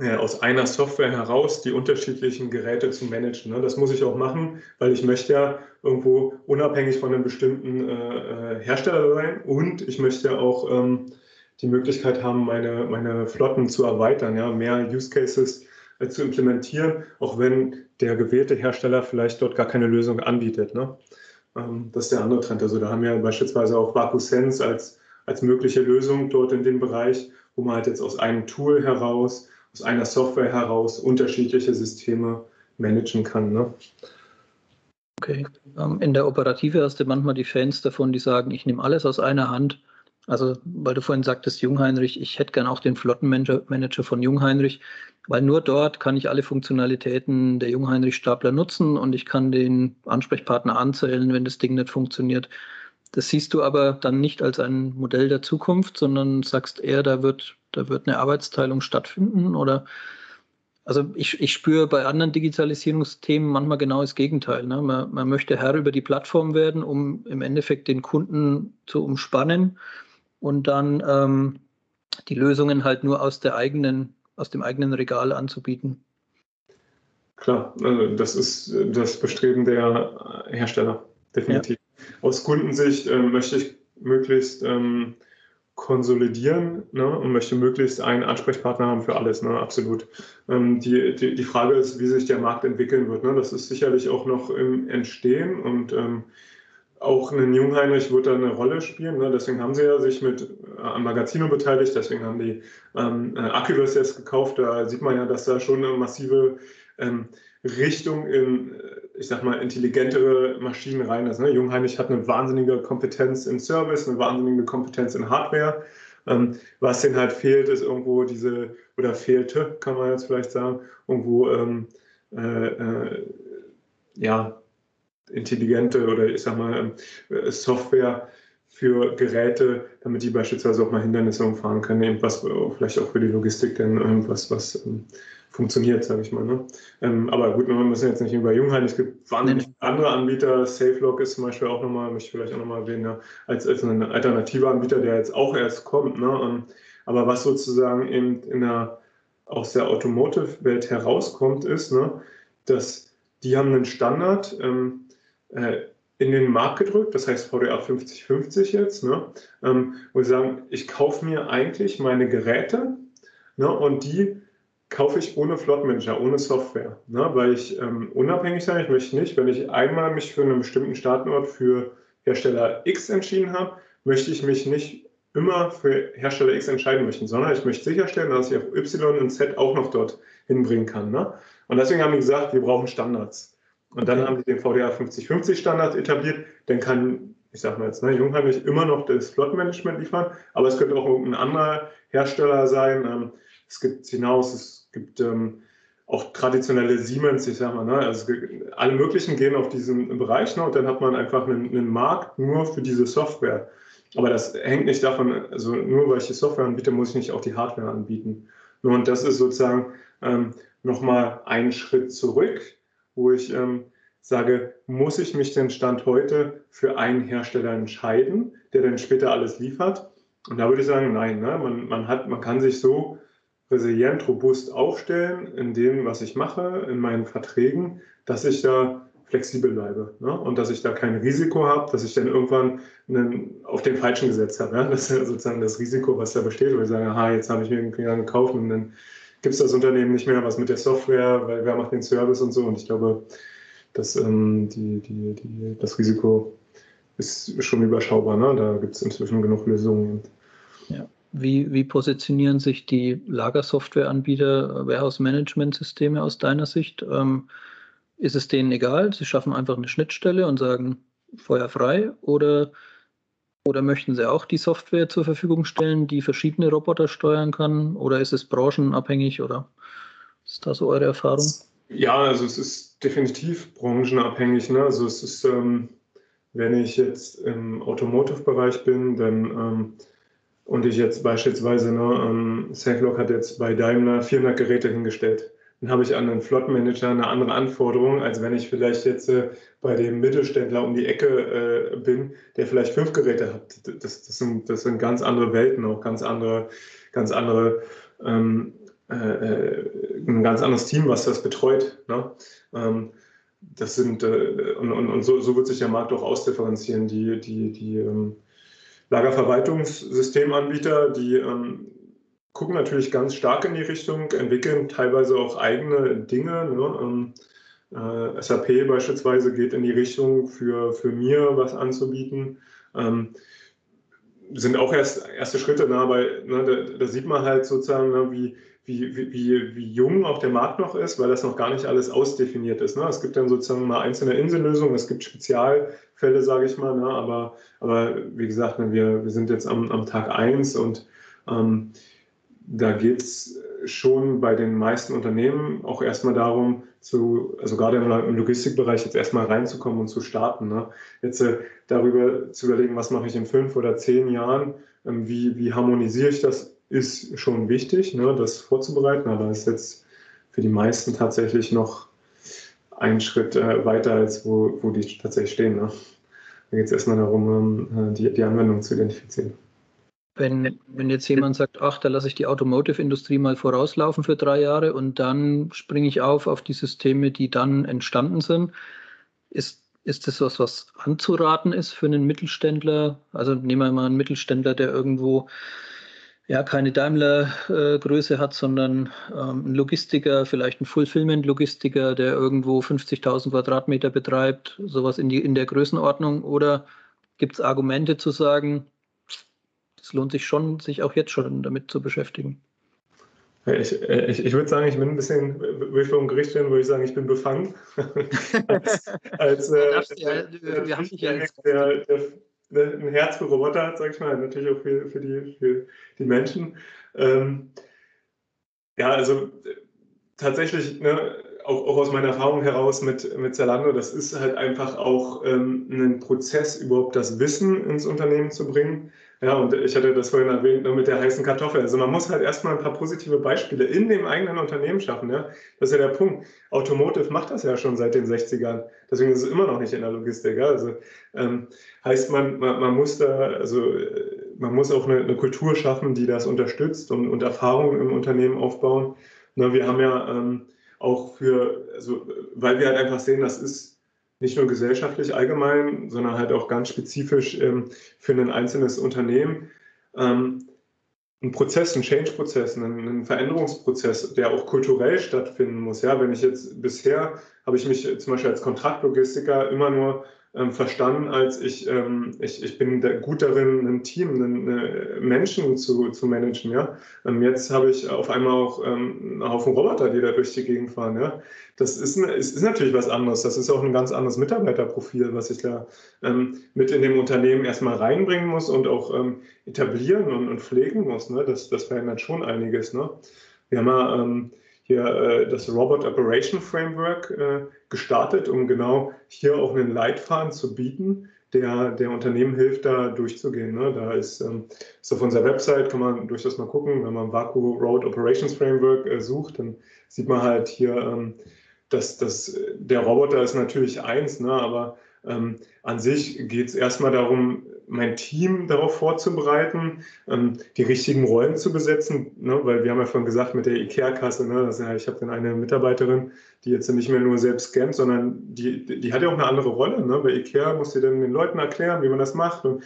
äh, aus einer Software heraus die unterschiedlichen Geräte zu managen. Ne? Das muss ich auch machen, weil ich möchte ja irgendwo unabhängig von einem bestimmten äh, äh Hersteller sein und ich möchte auch ähm, die Möglichkeit haben, meine, meine Flotten zu erweitern, ja, mehr Use Cases äh, zu implementieren, auch wenn der gewählte Hersteller vielleicht dort gar keine Lösung anbietet. Ne? Ähm, das ist der andere Trend. Also da haben wir beispielsweise auch VacuSense als, als mögliche Lösung dort in dem Bereich, wo man halt jetzt aus einem Tool heraus, aus einer Software heraus unterschiedliche Systeme managen kann. Ne? Okay. Ähm, in der Operative hast du manchmal die Fans davon, die sagen, ich nehme alles aus einer Hand also, weil du vorhin sagtest, Jungheinrich, ich hätte gern auch den Flottenmanager von Jungheinrich, weil nur dort kann ich alle Funktionalitäten der Jungheinrich-Stapler nutzen und ich kann den Ansprechpartner anzählen, wenn das Ding nicht funktioniert. Das siehst du aber dann nicht als ein Modell der Zukunft, sondern sagst eher, da wird, da wird eine Arbeitsteilung stattfinden oder also ich, ich spüre bei anderen Digitalisierungsthemen manchmal genau das Gegenteil. Ne? Man, man möchte Herr über die Plattform werden, um im Endeffekt den Kunden zu umspannen und dann ähm, die Lösungen halt nur aus der eigenen, aus dem eigenen Regal anzubieten. Klar, also das ist das Bestreben der Hersteller, definitiv. Aus Kundensicht äh, möchte ich möglichst ähm, konsolidieren ne, und möchte möglichst einen Ansprechpartner haben für alles, ne, absolut. Ähm, die, die, die Frage ist, wie sich der Markt entwickeln wird. Ne? Das ist sicherlich auch noch im Entstehen und ähm, auch ein Jungheinrich wird da eine Rolle spielen. Ne? Deswegen haben sie ja sich mit äh, am Magazino beteiligt, deswegen haben die ähm, äh, Acculus jetzt gekauft. Da sieht man ja, dass da schon eine massive ähm, Richtung in, äh, ich sag mal, intelligentere Maschinen rein ist. Ne? Jungheinrich hat eine wahnsinnige Kompetenz im Service, eine wahnsinnige Kompetenz in Hardware. Ähm, was denen halt fehlt, ist irgendwo diese, oder fehlte, kann man jetzt vielleicht sagen, irgendwo ähm, äh, äh, ja, intelligente oder ich sag mal äh, Software für Geräte, damit die beispielsweise auch mal Hindernisse umfahren können, irgendwas vielleicht auch für die Logistik denn irgendwas, was ähm, funktioniert, sage ich mal. Ne? Ähm, aber gut, wir müssen jetzt nicht über Jungheim, es gibt wahnsinnig andere Anbieter, SafeLog ist zum Beispiel auch nochmal, möchte ich vielleicht auch nochmal erwähnen, ja, als, als ein alternativer Anbieter, der jetzt auch erst kommt. Ne? Ähm, aber was sozusagen eben in der, aus der Automotive-Welt herauskommt, ist, ne, dass die haben einen Standard, ähm, äh, in den Markt gedrückt, das heißt VDA 5050 jetzt, ne, ähm, wo sie sagen, ich kaufe mir eigentlich meine Geräte ne, und die kaufe ich ohne Flotmanager, ohne Software, ne, weil ich ähm, unabhängig sein, ich möchte nicht, wenn ich einmal mich für einen bestimmten Startort für Hersteller X entschieden habe, möchte ich mich nicht immer für Hersteller X entscheiden möchten, sondern ich möchte sicherstellen, dass ich auch Y und Z auch noch dort hinbringen kann. Ne? Und deswegen haben die gesagt, wir brauchen Standards. Und dann haben die den VDA 5050 Standard etabliert. Dann kann, ich sag mal jetzt, ne, Jungheinrich immer noch das Flottenmanagement liefern, aber es könnte auch irgendein anderer Hersteller sein. Ähm, es gibt hinaus, es gibt ähm, auch traditionelle Siemens, ich sag mal, ne, also alle möglichen gehen auf diesen Bereich ne, und dann hat man einfach einen, einen Markt nur für diese Software. Aber das hängt nicht davon, also nur weil ich die Software anbiete, muss ich nicht auch die Hardware anbieten. Und das ist sozusagen ähm, nochmal einen Schritt zurück wo ich ähm, sage, muss ich mich denn Stand heute für einen Hersteller entscheiden, der dann später alles liefert? Und da würde ich sagen, nein, ne? man, man, hat, man kann sich so resilient, robust aufstellen in dem, was ich mache, in meinen Verträgen, dass ich da flexibel bleibe ne? und dass ich da kein Risiko habe, dass ich dann irgendwann einen, auf den falschen gesetzt habe. Ja? Das ist sozusagen das Risiko, was da besteht, wo ich sage, aha, jetzt habe ich mir einen gekauft und dann gibt es das Unternehmen nicht mehr, was mit der Software, weil wer macht den Service und so. Und ich glaube, dass ähm, die, die, die, das Risiko ist schon überschaubar. Ne? Da gibt es inzwischen genug Lösungen. Ja. Wie, wie positionieren sich die Lagersoftwareanbieter, Warehouse-Management-Systeme aus deiner Sicht? Ähm, ist es denen egal? Sie schaffen einfach eine Schnittstelle und sagen Feuer frei oder, oder möchten sie auch die Software zur Verfügung stellen, die verschiedene Roboter steuern kann? Oder ist es branchenabhängig oder ist das so eure Erfahrung? Ja, also es ist definitiv branchenabhängig. Ne? Also es ist, ähm, wenn ich jetzt im Automotive-Bereich bin, dann ähm, und ich jetzt beispielsweise, ne, ähm, Sacklock hat jetzt bei Daimler 400 Geräte hingestellt, dann habe ich an den Flottenmanager eine andere Anforderung, als wenn ich vielleicht jetzt äh, bei dem Mittelständler um die Ecke äh, bin, der vielleicht fünf Geräte hat. Das, das, sind, das sind ganz andere Welten, auch ganz andere, ganz andere ähm, äh, äh ein ganz anderes Team, was das betreut. Ne? Ähm, das sind, äh, und, und, und so, so, wird sich der Markt auch ausdifferenzieren. Die, die, die ähm, Lagerverwaltungssystemanbieter, die ähm, gucken natürlich ganz stark in die Richtung, entwickeln teilweise auch eigene Dinge. Ne? Ähm, äh, SAP beispielsweise geht in die Richtung, für, für mir was anzubieten. Ähm, sind auch erst erste Schritte, ne? aber ne, da, da, sieht man halt sozusagen, ne, wie, wie, wie, wie jung auch der Markt noch ist, weil das noch gar nicht alles ausdefiniert ist. Ne? Es gibt dann sozusagen mal einzelne Insellösungen, es gibt Spezialfälle, sage ich mal, ne? aber, aber wie gesagt, ne, wir, wir sind jetzt am, am Tag 1 und ähm, da geht es schon bei den meisten Unternehmen auch erstmal darum, zu, also gerade im Logistikbereich jetzt erstmal reinzukommen und zu starten. Ne? Jetzt äh, darüber zu überlegen, was mache ich in fünf oder zehn Jahren, ähm, wie, wie harmonisiere ich das ist schon wichtig, ne, das vorzubereiten, aber ist jetzt für die meisten tatsächlich noch ein Schritt äh, weiter, als wo, wo die tatsächlich stehen. Ne. Da geht es erstmal darum, ähm, die, die Anwendung zu identifizieren. Wenn, wenn jetzt jemand sagt, ach, da lasse ich die Automotive-Industrie mal vorauslaufen für drei Jahre und dann springe ich auf auf die Systeme, die dann entstanden sind, ist, ist das was, was anzuraten ist für einen Mittelständler? Also nehmen wir mal einen Mittelständler, der irgendwo ja keine Daimler-Größe äh, hat, sondern ähm, ein Logistiker, vielleicht ein Fulfillment-Logistiker, der irgendwo 50.000 Quadratmeter betreibt, sowas in, die, in der Größenordnung? Oder gibt es Argumente zu sagen, es lohnt sich schon, sich auch jetzt schon damit zu beschäftigen? Ich, ich, ich, würde sagen, ich bin ein bisschen, würde ich vor dem Gericht stellen, würde ich sagen, ich bin befangen. als, als äh, ja, wir haben dich ja jetzt der, der, Ne, ein Herz für Roboter hat, sag ich mal, natürlich auch für, für, die, für die Menschen. Ähm, ja, also tatsächlich, ne, auch, auch, aus meiner Erfahrung heraus mit, mit Zalando, das ist halt einfach auch ähm, ein Prozess, überhaupt das Wissen ins Unternehmen zu bringen. Ja, und ich hatte das vorhin erwähnt, nur mit der heißen Kartoffel. Also man muss halt erstmal ein paar positive Beispiele in dem eigenen Unternehmen schaffen. Ja? Das ist ja der Punkt. Automotive macht das ja schon seit den 60ern. Deswegen ist es immer noch nicht in der Logistik. Ja? Also ähm, heißt man, man, man, muss da, also man muss auch eine, eine Kultur schaffen, die das unterstützt und, und Erfahrungen im Unternehmen aufbauen. Na, wir haben ja ähm, auch für, also weil wir halt einfach sehen, das ist nicht nur gesellschaftlich allgemein, sondern halt auch ganz spezifisch ähm, für ein einzelnes Unternehmen. Ähm, ein Prozess, ein Change-Prozess, ein, Veränderungsprozess, der auch kulturell stattfinden muss. Ja, wenn ich jetzt bisher habe ich mich zum Beispiel als Kontraktlogistiker immer nur ähm, verstanden, als ich, ähm, ich, ich bin da gut darin, ein Team, einen, Menschen zu, zu managen. Ja? Ähm, jetzt habe ich auf einmal auch ähm, einen Haufen Roboter, die da durch die Gegend fahren. Ja? Das ist, ist, ist natürlich was anderes. Das ist auch ein ganz anderes Mitarbeiterprofil, was ich da ähm, mit in dem Unternehmen erstmal reinbringen muss und auch ähm, etablieren und, und, pflegen muss. Ne? Das, das verändert schon einiges. Ne? Wir haben ja hier äh, das Robot Operation Framework äh, gestartet, um genau hier auch einen Leitfaden zu bieten, der der Unternehmen hilft, da durchzugehen. Ne? Da ist, ähm, ist auf unserer Website, kann man durchaus mal gucken, wenn man Vaku Road Operations Framework äh, sucht, dann sieht man halt hier, ähm, dass, dass der Roboter ist natürlich eins, ne? aber ähm, an sich geht es erstmal darum, mein Team darauf vorzubereiten, ähm, die richtigen Rollen zu besetzen, ne? weil wir haben ja vorhin gesagt mit der IKEA-Kasse, ne? also, ich habe dann eine Mitarbeiterin, die jetzt nicht mehr nur selbst scannt, sondern die, die hat ja auch eine andere Rolle. Ne? Bei IKEA muss sie dann den Leuten erklären, wie man das macht und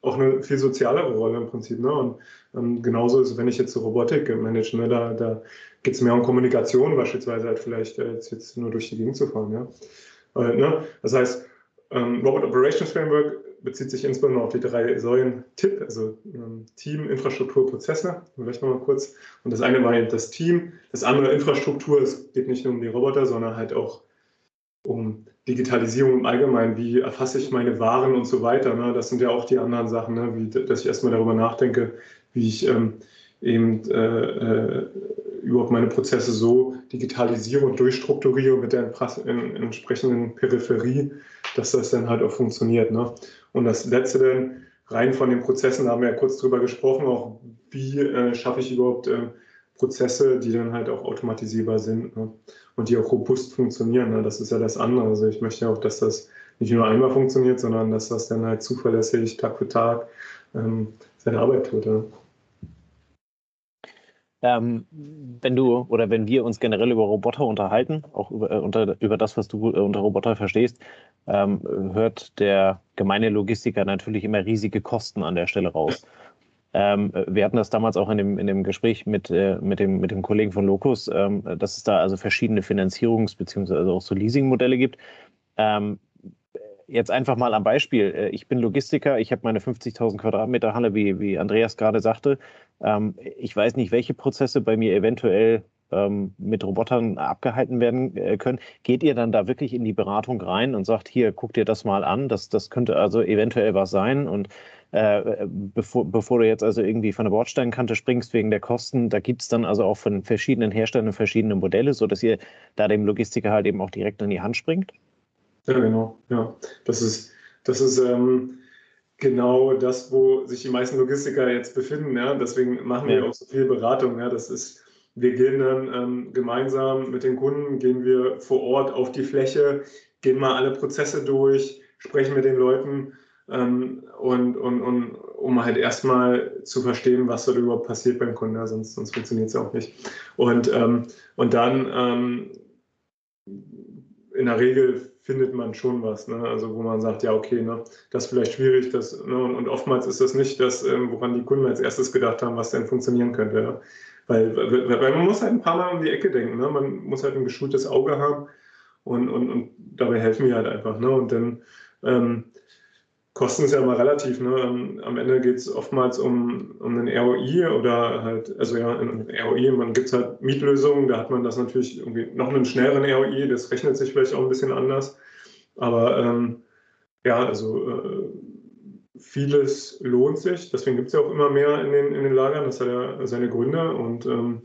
auch eine viel sozialere Rolle im Prinzip. Ne? Und ähm, genauso ist, wenn ich jetzt so Robotik manage, ne? da, da geht es mehr um Kommunikation beispielsweise, halt vielleicht äh, jetzt, nur durch die Gegend zu fahren. Ja? Weil, ne? Das heißt, ähm, Robot Operations Framework bezieht sich insbesondere auf die drei Säulen TIP, also ähm, Team, Infrastruktur, Prozesse. Vielleicht nochmal kurz. Und das eine war eben das Team, das andere Infrastruktur. Es geht nicht nur um die Roboter, sondern halt auch um Digitalisierung im Allgemeinen. Wie erfasse ich meine Waren und so weiter. Ne? Das sind ja auch die anderen Sachen, ne? wie, dass ich erstmal darüber nachdenke, wie ich ähm, eben äh, äh, überhaupt meine Prozesse so digitalisiere und durchstrukturiere mit der entsprechenden Peripherie, dass das dann halt auch funktioniert. Ne? Und das Letzte dann, rein von den Prozessen, da haben wir ja kurz drüber gesprochen, auch wie äh, schaffe ich überhaupt äh, Prozesse, die dann halt auch automatisierbar sind ne? und die auch robust funktionieren. Ne? Das ist ja das andere. Also ich möchte ja auch, dass das nicht nur einmal funktioniert, sondern dass das dann halt zuverlässig Tag für Tag ähm, seine Arbeit tut. Ja? Ähm, wenn du oder wenn wir uns generell über Roboter unterhalten, auch über, äh, unter, über das, was du äh, unter Roboter verstehst, ähm, hört der gemeine Logistiker natürlich immer riesige Kosten an der Stelle raus. Ähm, wir hatten das damals auch in dem, in dem Gespräch mit, äh, mit, dem, mit dem Kollegen von Locus, ähm, dass es da also verschiedene Finanzierungs- bzw. auch so Leasing-Modelle gibt. Ähm, jetzt einfach mal am Beispiel. Äh, ich bin Logistiker, ich habe meine 50.000 Quadratmeter Halle, wie, wie Andreas gerade sagte. Ähm, ich weiß nicht, welche Prozesse bei mir eventuell ähm, mit Robotern abgehalten werden äh, können. Geht ihr dann da wirklich in die Beratung rein und sagt, hier, guck dir das mal an, das, das könnte also eventuell was sein und äh, bevor, bevor du jetzt also irgendwie von der Bordsteinkante springst wegen der Kosten, da gibt es dann also auch von verschiedenen Herstellern verschiedene Modelle, sodass ihr da dem Logistiker halt eben auch direkt in die Hand springt? Ja, genau. Ja, das ist, das ist ähm, genau das, wo sich die meisten Logistiker jetzt befinden. Ja? Deswegen machen wir auch so viel Beratung. Ja? Das ist, wir gehen dann ähm, gemeinsam mit den Kunden, gehen wir vor Ort auf die Fläche, gehen mal alle Prozesse durch, sprechen mit den Leuten ähm, und, und, und um halt erstmal zu verstehen, was dort überhaupt passiert beim Kunden, ja? sonst, sonst funktioniert es auch nicht. Und, ähm, und dann ähm, in der Regel findet man schon was, ne? also wo man sagt, ja, okay, ne, das ist vielleicht schwierig, das, ne? und, oftmals ist das nicht das, ähm, woran die Kunden als erstes gedacht haben, was denn funktionieren könnte. Ja? Weil, weil, weil, man muss halt ein paar Mal um die Ecke denken, ne? man muss halt ein geschultes Auge haben und, und, und dabei helfen wir halt einfach. Ne? Und dann ähm, Kosten ist ja immer relativ. Ne? Ähm, am Ende geht es oftmals um, um einen ROI oder halt, also ja, ein ROI, man gibt halt Mietlösungen, da hat man das natürlich irgendwie noch einen schnelleren ROI, das rechnet sich vielleicht auch ein bisschen anders. Aber ähm, ja, also äh, vieles lohnt sich, deswegen gibt es ja auch immer mehr in den, in den Lagern, das hat ja seine Gründe und ähm,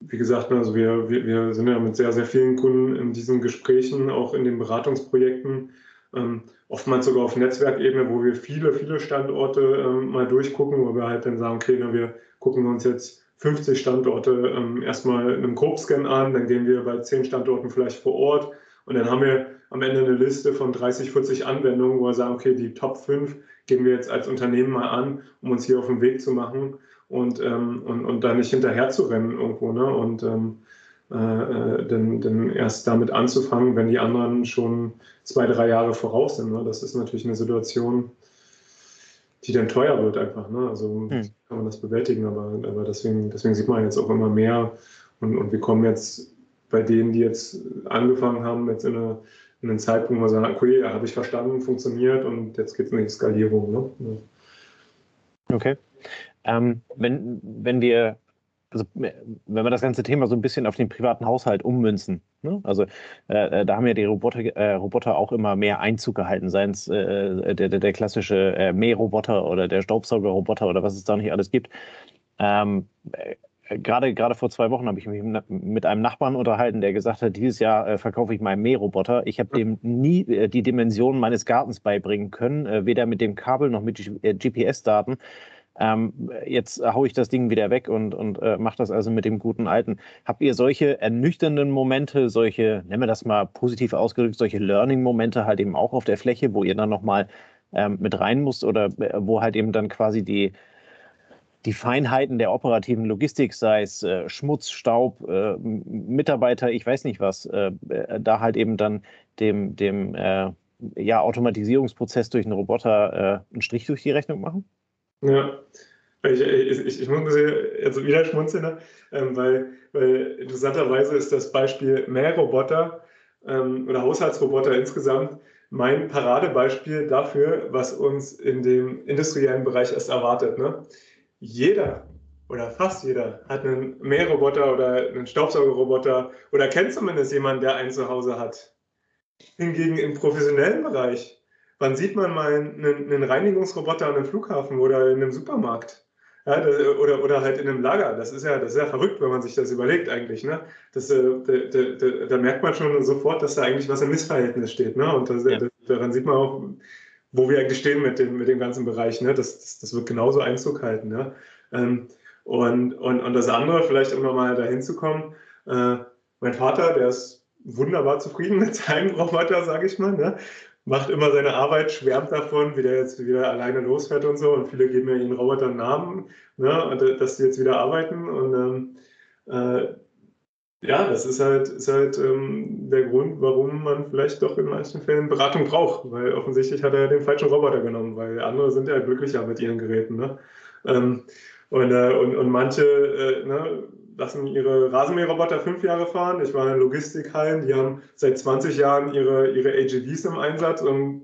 wie gesagt, ne, also wir, wir, wir sind ja mit sehr, sehr vielen Kunden in diesen Gesprächen, auch in den Beratungsprojekten ähm, oftmals sogar auf Netzwerkebene, wo wir viele, viele Standorte ähm, mal durchgucken, wo wir halt dann sagen, okay, na, wir gucken uns jetzt 50 Standorte ähm, erstmal in einem Grobscan an, dann gehen wir bei 10 Standorten vielleicht vor Ort und dann haben wir am Ende eine Liste von 30, 40 Anwendungen, wo wir sagen, okay, die Top 5 gehen wir jetzt als Unternehmen mal an, um uns hier auf den Weg zu machen und, ähm, und, und da nicht hinterher zu rennen irgendwo. Ne? Und ähm, äh, äh, denn, denn erst damit anzufangen, wenn die anderen schon zwei, drei Jahre voraus sind. Ne? Das ist natürlich eine Situation, die dann teuer wird einfach. Ne? Also hm. kann man das bewältigen, aber, aber deswegen, deswegen sieht man jetzt auch immer mehr und, und wir kommen jetzt bei denen, die jetzt angefangen haben, jetzt in, eine, in einen Zeitpunkt, wo man sagt, okay, ja, habe ich verstanden, funktioniert und jetzt geht es in die Skalierung. Ne? Okay. Ähm, wenn, wenn wir also wenn wir das ganze Thema so ein bisschen auf den privaten Haushalt ummünzen, ne? also äh, äh, da haben ja die Roboter, äh, Roboter auch immer mehr Einzug gehalten, seien es äh, der, der, der, klassische äh, Mähroboter oder der Staubsaugerroboter oder was es da nicht alles gibt. Ähm, äh, gerade, gerade vor zwei Wochen habe ich mich mit einem Nachbarn unterhalten, der gesagt hat, dieses Jahr äh, verkaufe ich meinen Mähroboter. Ich habe dem nie äh, die Dimensionen meines Gartens beibringen können, äh, weder mit dem Kabel noch mit GPS-Daten. Ähm, jetzt haue ich das Ding wieder weg und, und äh, mache das also mit dem guten Alten. Habt ihr solche ernüchternden Momente, solche, nennen wir das mal positiv ausgedrückt, solche Learning-Momente halt eben auch auf der Fläche, wo ihr dann nochmal ähm, mit rein muss oder äh, wo halt eben dann quasi die, die Feinheiten der operativen Logistik, sei es äh, Schmutz, Staub, äh, Mitarbeiter, ich weiß nicht was, äh, äh da halt eben dann dem, dem äh, ja, Automatisierungsprozess durch einen Roboter einen Strich durch die Rechnung machen? Ja, ich, ich, ich muss jetzt wieder schmunzeln, ne? ähm, weil, weil interessanterweise ist das Beispiel Mähroboter ähm, oder Haushaltsroboter insgesamt mein Paradebeispiel dafür, was uns in dem industriellen Bereich erst erwartet. Ne? Jeder oder fast jeder hat einen Mähroboter oder einen Staubsaugerroboter oder kennt zumindest jemanden, der einen zu Hause hat. Hingegen im professionellen Bereich, wann sieht man mal einen, einen Reinigungsroboter an einem Flughafen oder in einem Supermarkt? Ja, oder, oder halt in einem Lager. Das ist ja, das ist ja verrückt, wenn man sich das überlegt eigentlich. Ne? Das, äh, da, da, da, merkt man schon sofort, dass da eigentlich was im Missverhältnis steht. Ne? Und das, ja. daran sieht man auch, wo wir eigentlich stehen mit dem, mit dem ganzen Bereich. Ne? Das, das, das wird genauso Einzug halten. Ne? Und, und, und das andere, vielleicht um nochmal dahin zu kommen, äh, mein Vater, der ist wunderbar zufrieden mit seinem Roboter, sage ich mal. Ne? Macht immer seine Arbeit, schwärmt davon, wie der jetzt wieder alleine losfährt und so. Und viele geben ja ihren Robotern Namen, ne, dass sie jetzt wieder arbeiten. Und ähm, äh, ja, das ist halt, ist halt ähm, der Grund, warum man vielleicht doch in manchen Fällen Beratung braucht, weil offensichtlich hat er den falschen Roboter genommen, weil andere sind ja glücklicher mit ihren Geräten. Ne? Ähm, und, äh, und, und manche, äh, ne, lassen ihre Rasenmäherroboter fünf Jahre fahren. Ich war in Logistikhallen, die haben seit 20 Jahren ihre, ihre AGVs im Einsatz und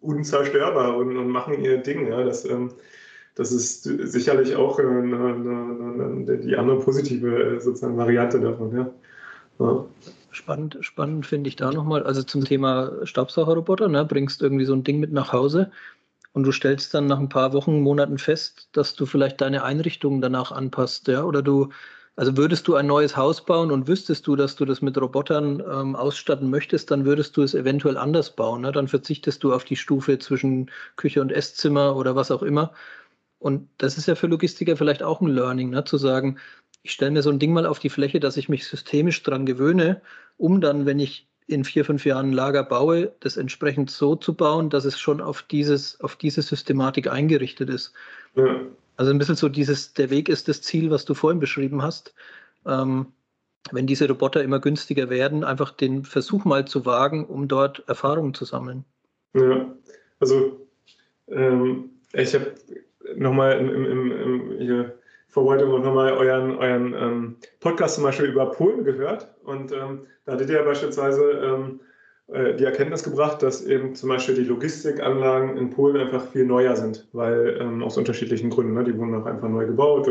unzerstörbar und, und machen ihr Ding. Ja. Das, ähm, das ist sicherlich auch eine, eine, eine, die andere positive äh, sozusagen Variante davon. Ja. ja. Spannend, spannend finde ich da nochmal, also zum Thema Staubsaugerroboter, ne, bringst irgendwie so ein Ding mit nach Hause und du stellst dann nach ein paar Wochen, Monaten fest, dass du vielleicht deine Einrichtungen danach anpasst, ja, oder du, also würdest du ein neues Haus bauen und wüsstest du, dass du das mit Robotern ähm, ausstatten möchtest, dann würdest du es eventuell anders bauen. Ne? Dann verzichtest du auf die Stufe zwischen Küche und Esszimmer oder was auch immer. Und das ist ja für Logistiker vielleicht auch ein Learning, ne? zu sagen, ich stelle mir so ein Ding mal auf die Fläche, dass ich mich systemisch dran gewöhne, um dann, wenn ich in vier, fünf Jahren ein Lager baue, das entsprechend so zu bauen, dass es schon auf, dieses, auf diese Systematik eingerichtet ist. Ja. Also ein bisschen so dieses, der Weg ist das Ziel, was du vorhin beschrieben hast. Ähm, wenn diese Roboter immer günstiger werden, einfach den Versuch mal zu wagen, um dort Erfahrungen zu sammeln. Ja, also ähm, ich habe nochmal im, im, im, hier Vorbereitung auch nochmal euren, euren ähm, Podcast zum Beispiel über Polen gehört. Und ähm, da hattet ihr ja beispielsweise ähm, äh, die Erkenntnis gebracht, dass eben zum Beispiel die Logistikanlagen in Polen einfach viel neuer sind, weil ähm, aus unterschiedlichen Gründen, ne? die wurden auch einfach neu gebaut,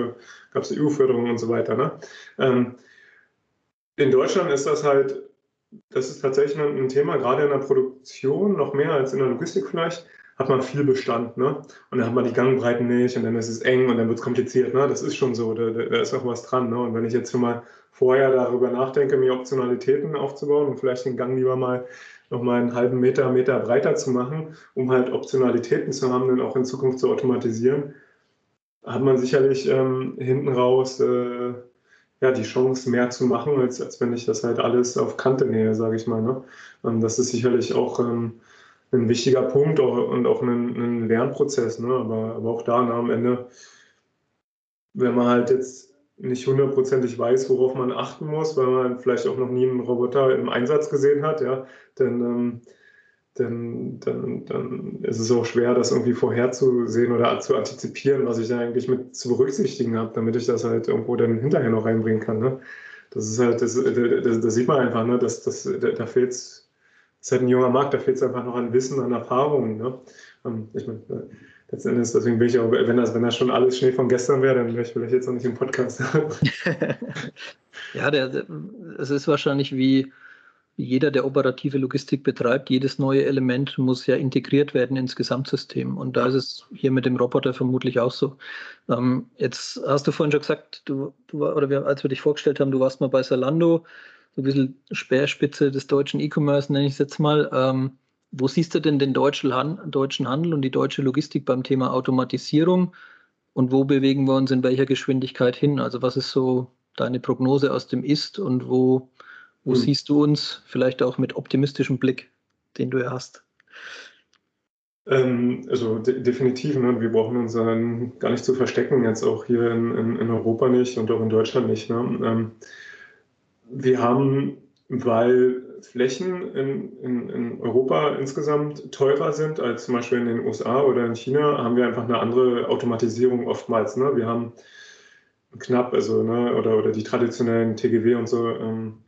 gab es EU-Förderung und so weiter. Ne? Ähm, in Deutschland ist das halt, das ist tatsächlich ein Thema, gerade in der Produktion, noch mehr als in der Logistik vielleicht, hat man viel Bestand, ne? Und dann hat man die Gangbreiten nicht und dann ist es eng und dann wird es kompliziert, ne? Das ist schon so, da, da, ist auch was dran, ne? Und wenn ich jetzt schon mal vorher darüber nachdenke, mir Optionalitäten aufzubauen und vielleicht den Gang lieber mal nochmal einen halben Meter, Meter breiter zu machen, um halt Optionalitäten zu haben, dann auch in Zukunft zu automatisieren, hat man sicherlich ähm, hinten raus äh, ja, die Chance, mehr zu machen, als, als wenn ich das halt alles auf Kante nähe, sage ich mal. Ne? Und das ist sicherlich auch ähm, ein wichtiger Punkt und auch ein, ein Lernprozess. Ne? Aber, aber auch da ne, am Ende, wenn man halt jetzt nicht hundertprozentig weiß, worauf man achten muss, weil man vielleicht auch noch nie einen Roboter im Einsatz gesehen hat, ja, dann, ähm, dann, dann, dann ist es auch schwer, das irgendwie vorherzusehen oder zu antizipieren, was ich da eigentlich mit zu berücksichtigen habe, damit ich das halt irgendwo dann hinterher noch reinbringen kann. Ne? Das ist halt, das, das, das sieht man einfach, ne? dass, das, da, da fehlt es ist halt ein junger Markt, da fehlt es einfach noch an Wissen, an Erfahrungen. Ne? Ähm, ich meine, äh, letztendlich, deswegen bin ich auch, wenn das, wenn das schon alles Schnee von gestern wäre, dann wäre ich vielleicht jetzt noch nicht im Podcast. ja, der, es ist wahrscheinlich wie jeder, der operative Logistik betreibt, jedes neue Element muss ja integriert werden ins Gesamtsystem. Und da ist es hier mit dem Roboter vermutlich auch so. Ähm, jetzt hast du vorhin schon gesagt, du, du oder wir, als wir dich vorgestellt haben, du warst mal bei Salando so ein bisschen Speerspitze des deutschen E-Commerce, nenne ich es jetzt mal. Ähm, wo siehst du denn den deutschen, Han deutschen Handel und die deutsche Logistik beim Thema Automatisierung? Und wo bewegen wir uns in welcher Geschwindigkeit hin? Also was ist so deine Prognose aus dem Ist und wo, wo hm. siehst du uns vielleicht auch mit optimistischem Blick, den du ja hast? Ähm, also de definitiv, ne? wir brauchen uns dann gar nicht zu verstecken, jetzt auch hier in, in, in Europa nicht und auch in Deutschland nicht. Ne? Ähm, wir haben, weil Flächen in, in, in, Europa insgesamt teurer sind als zum Beispiel in den USA oder in China, haben wir einfach eine andere Automatisierung oftmals. Ne? Wir haben knapp, also ne, oder, oder die traditionellen TGW und so, ähm,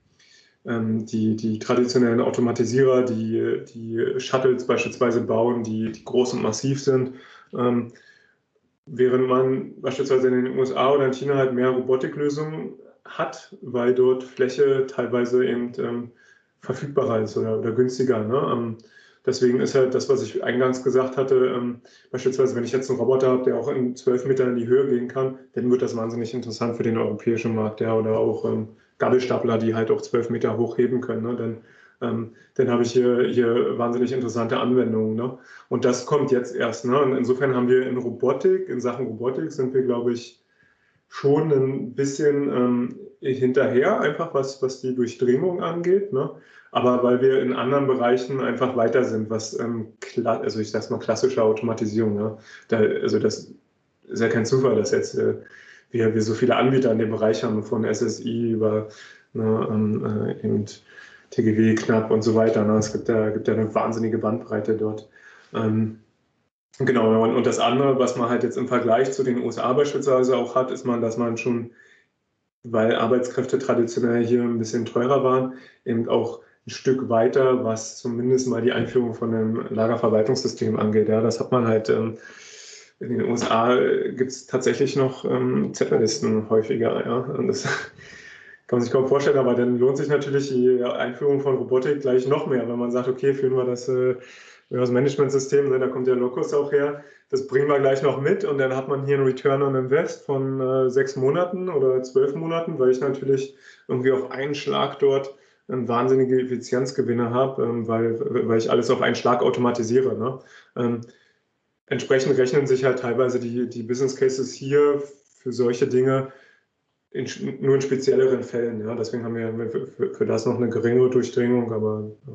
ähm, die, die traditionellen Automatisierer, die, die Shuttles beispielsweise bauen, die, die groß und massiv sind. Ähm, während man beispielsweise in den USA oder in China halt mehr Robotiklösungen hat, weil dort Fläche teilweise eben ähm, verfügbarer ist oder, oder günstiger. Ne? Ähm, deswegen ist halt das, was ich eingangs gesagt hatte, ähm, beispielsweise, wenn ich jetzt einen Roboter habe, der auch in zwölf Metern in die Höhe gehen kann, dann wird das wahnsinnig interessant für den europäischen Markt, ja, oder auch ähm, Gabelstapler, die halt auch zwölf Meter hoch heben können. Ne? Dann, ähm, dann habe ich hier, hier wahnsinnig interessante Anwendungen. Ne? Und das kommt jetzt erst. Ne? Und insofern haben wir in Robotik, in Sachen Robotik sind wir, glaube ich, schon ein bisschen ähm, hinterher, einfach was, was die Durchdringung angeht. Ne? Aber weil wir in anderen Bereichen einfach weiter sind, was, ähm, also ich sag's mal, klassische Automatisierung. Ne? Da, also das ist ja kein Zufall, dass jetzt äh, wir, wir so viele Anbieter in dem Bereich haben, von SSI über ne, ähm, äh, eben TGW knapp und so weiter. Ne? Es gibt ja, gibt ja eine wahnsinnige Bandbreite dort. Ähm, Genau, und, und das andere, was man halt jetzt im Vergleich zu den USA beispielsweise auch hat, ist man, dass man schon, weil Arbeitskräfte traditionell hier ein bisschen teurer waren, eben auch ein Stück weiter, was zumindest mal die Einführung von einem Lagerverwaltungssystem angeht. Ja, das hat man halt ähm, in den USA gibt es tatsächlich noch ähm, Zettlerlisten häufiger. Ja, und das kann man sich kaum vorstellen, aber dann lohnt sich natürlich die Einführung von Robotik gleich noch mehr, wenn man sagt, okay, führen wir das äh, das Managementsystem, ne, da kommt der Locus auch her, das bringen wir gleich noch mit und dann hat man hier einen Return on Invest von äh, sechs Monaten oder zwölf Monaten, weil ich natürlich irgendwie auf einen Schlag dort ähm, wahnsinnige Effizienzgewinne habe, ähm, weil, weil ich alles auf einen Schlag automatisiere. Ne? Ähm, entsprechend rechnen sich halt teilweise die, die Business Cases hier für solche Dinge in, nur in spezielleren Fällen. Ja? Deswegen haben wir für, für, das noch eine geringere Durchdringung, aber ja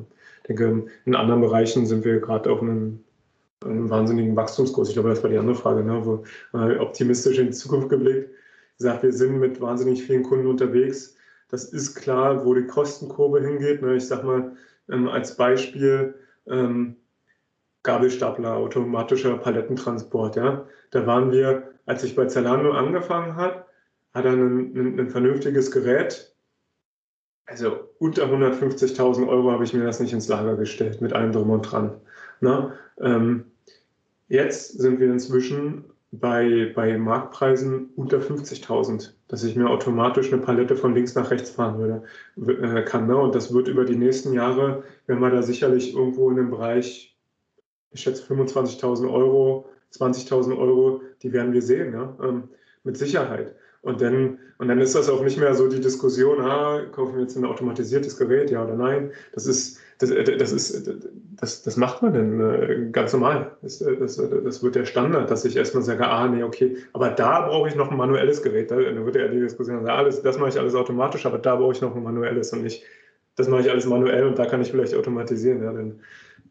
denke, in anderen Bereichen sind wir gerade auf einem, einem, wahnsinnigen Wachstumskurs. Ich glaube, das war die andere Frage, ne? wo äh, optimistisch in die Zukunft geblickt. Gesagt, wir sind mit wahnsinnig vielen Kunden unterwegs. Das ist klar, wo die Kostenkurve hingeht. Ne? Ich sage mal ähm, als Beispiel ähm, Gabelstapler, automatischer Palettentransport. Ja? Da waren wir, als ich bei Zalando angefangen hat, hat er ein, ein, ein vernünftiges Gerät also unter 150.000 Euro habe ich mir das nicht ins Lager gestellt, mit allem drum und dran. Na, ähm, jetzt sind wir inzwischen bei, bei Marktpreisen unter 50.000, dass ich mir automatisch eine Palette von links nach rechts fahren würde, äh, kann. Ne? Und das wird über die nächsten Jahre, wenn man da sicherlich irgendwo in dem Bereich, ich schätze 25.000 Euro, 20.000 Euro, die werden wir sehen, ja? Ähm, mit Sicherheit. Und dann, und dann ist das auch nicht mehr so die Diskussion, ah, kaufen wir jetzt ein automatisiertes Gerät, ja oder nein. Das ist, das, äh, das ist, das, das macht man dann äh, ganz normal. Das, äh, das, das wird der Standard, dass ich erstmal sage, ah, nee, okay, aber da brauche ich noch ein manuelles Gerät. Da, wird ja die Diskussion sagen, alles, das mache ich alles automatisch, aber da brauche ich noch ein manuelles und nicht, das mache ich alles manuell und da kann ich vielleicht automatisieren. Ja, dann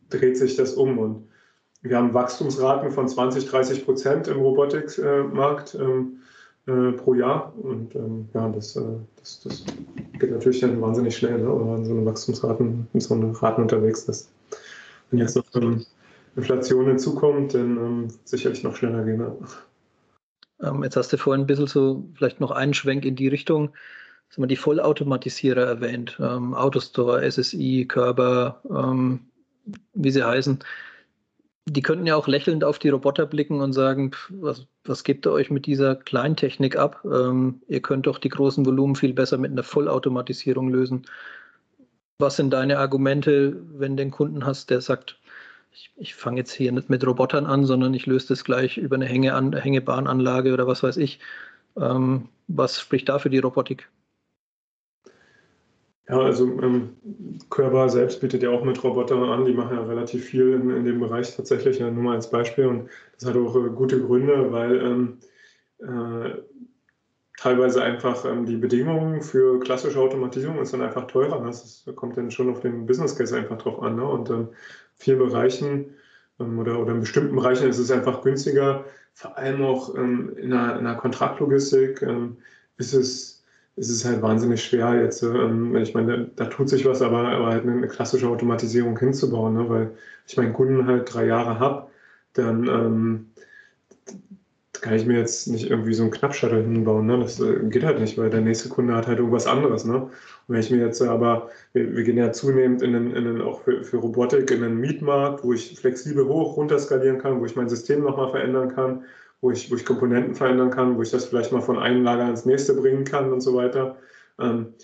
dreht sich das um und wir haben Wachstumsraten von 20, 30 Prozent im Robotikmarkt. Ähm, äh, pro Jahr. Und ähm, ja, das, äh, das, das geht natürlich dann wahnsinnig schnell, ne? wenn man so eine Wachstumsraten, so einer Raten unterwegs ist. Wenn jetzt noch ähm, Inflation hinzukommt, dann ähm, sicherlich noch schneller gehen. Ne? Jetzt hast du vorhin ein bisschen so vielleicht noch einen Schwenk in die Richtung, sagen wir, die Vollautomatisierer erwähnt, ähm, Autostore, SSI, Körper, ähm, wie sie heißen die könnten ja auch lächelnd auf die Roboter blicken und sagen, was, was gebt ihr euch mit dieser Kleintechnik ab? Ähm, ihr könnt doch die großen Volumen viel besser mit einer Vollautomatisierung lösen. Was sind deine Argumente, wenn du einen Kunden hast, der sagt, ich, ich fange jetzt hier nicht mit Robotern an, sondern ich löse das gleich über eine Hänge Hängebahnanlage oder was weiß ich. Ähm, was spricht da für die Robotik? Ja, also ähm, Körber selbst bietet ja auch mit Robotern an, die machen ja relativ viel in, in dem Bereich tatsächlich, ja, nur mal als Beispiel. Und das hat auch äh, gute Gründe, weil ähm, äh, teilweise einfach ähm, die Bedingungen für klassische Automatisierung ist dann einfach teurer. Das ist, kommt dann schon auf den Business Case einfach drauf an. Ne? Und in vielen Bereichen ähm, oder, oder in bestimmten Bereichen ist es einfach günstiger. Vor allem auch ähm, in, einer, in einer Kontraktlogistik ähm, ist es ist es halt wahnsinnig schwer jetzt, ähm, ich meine, da, da, tut sich was, aber, aber halt eine, klassische Automatisierung hinzubauen, ne? weil ich meinen Kunden halt drei Jahre habe, dann ähm, kann ich mir jetzt nicht irgendwie so einen Knappshuttle hinbauen. Ne? Das äh, geht halt nicht, weil der nächste Kunde hat halt irgendwas anderes. Ne? Und wenn ich mir jetzt aber, wir, wir gehen ja zunehmend in einen, in einen auch für, für, Robotik in einen Mietmarkt, wo ich flexibel hoch, runter skalieren kann, wo ich mein System nochmal verändern kann wo ich, wo ich Komponenten verändern kann, wo ich das vielleicht mal von einem Lager ins nächste bringen kann und so weiter. Ähm,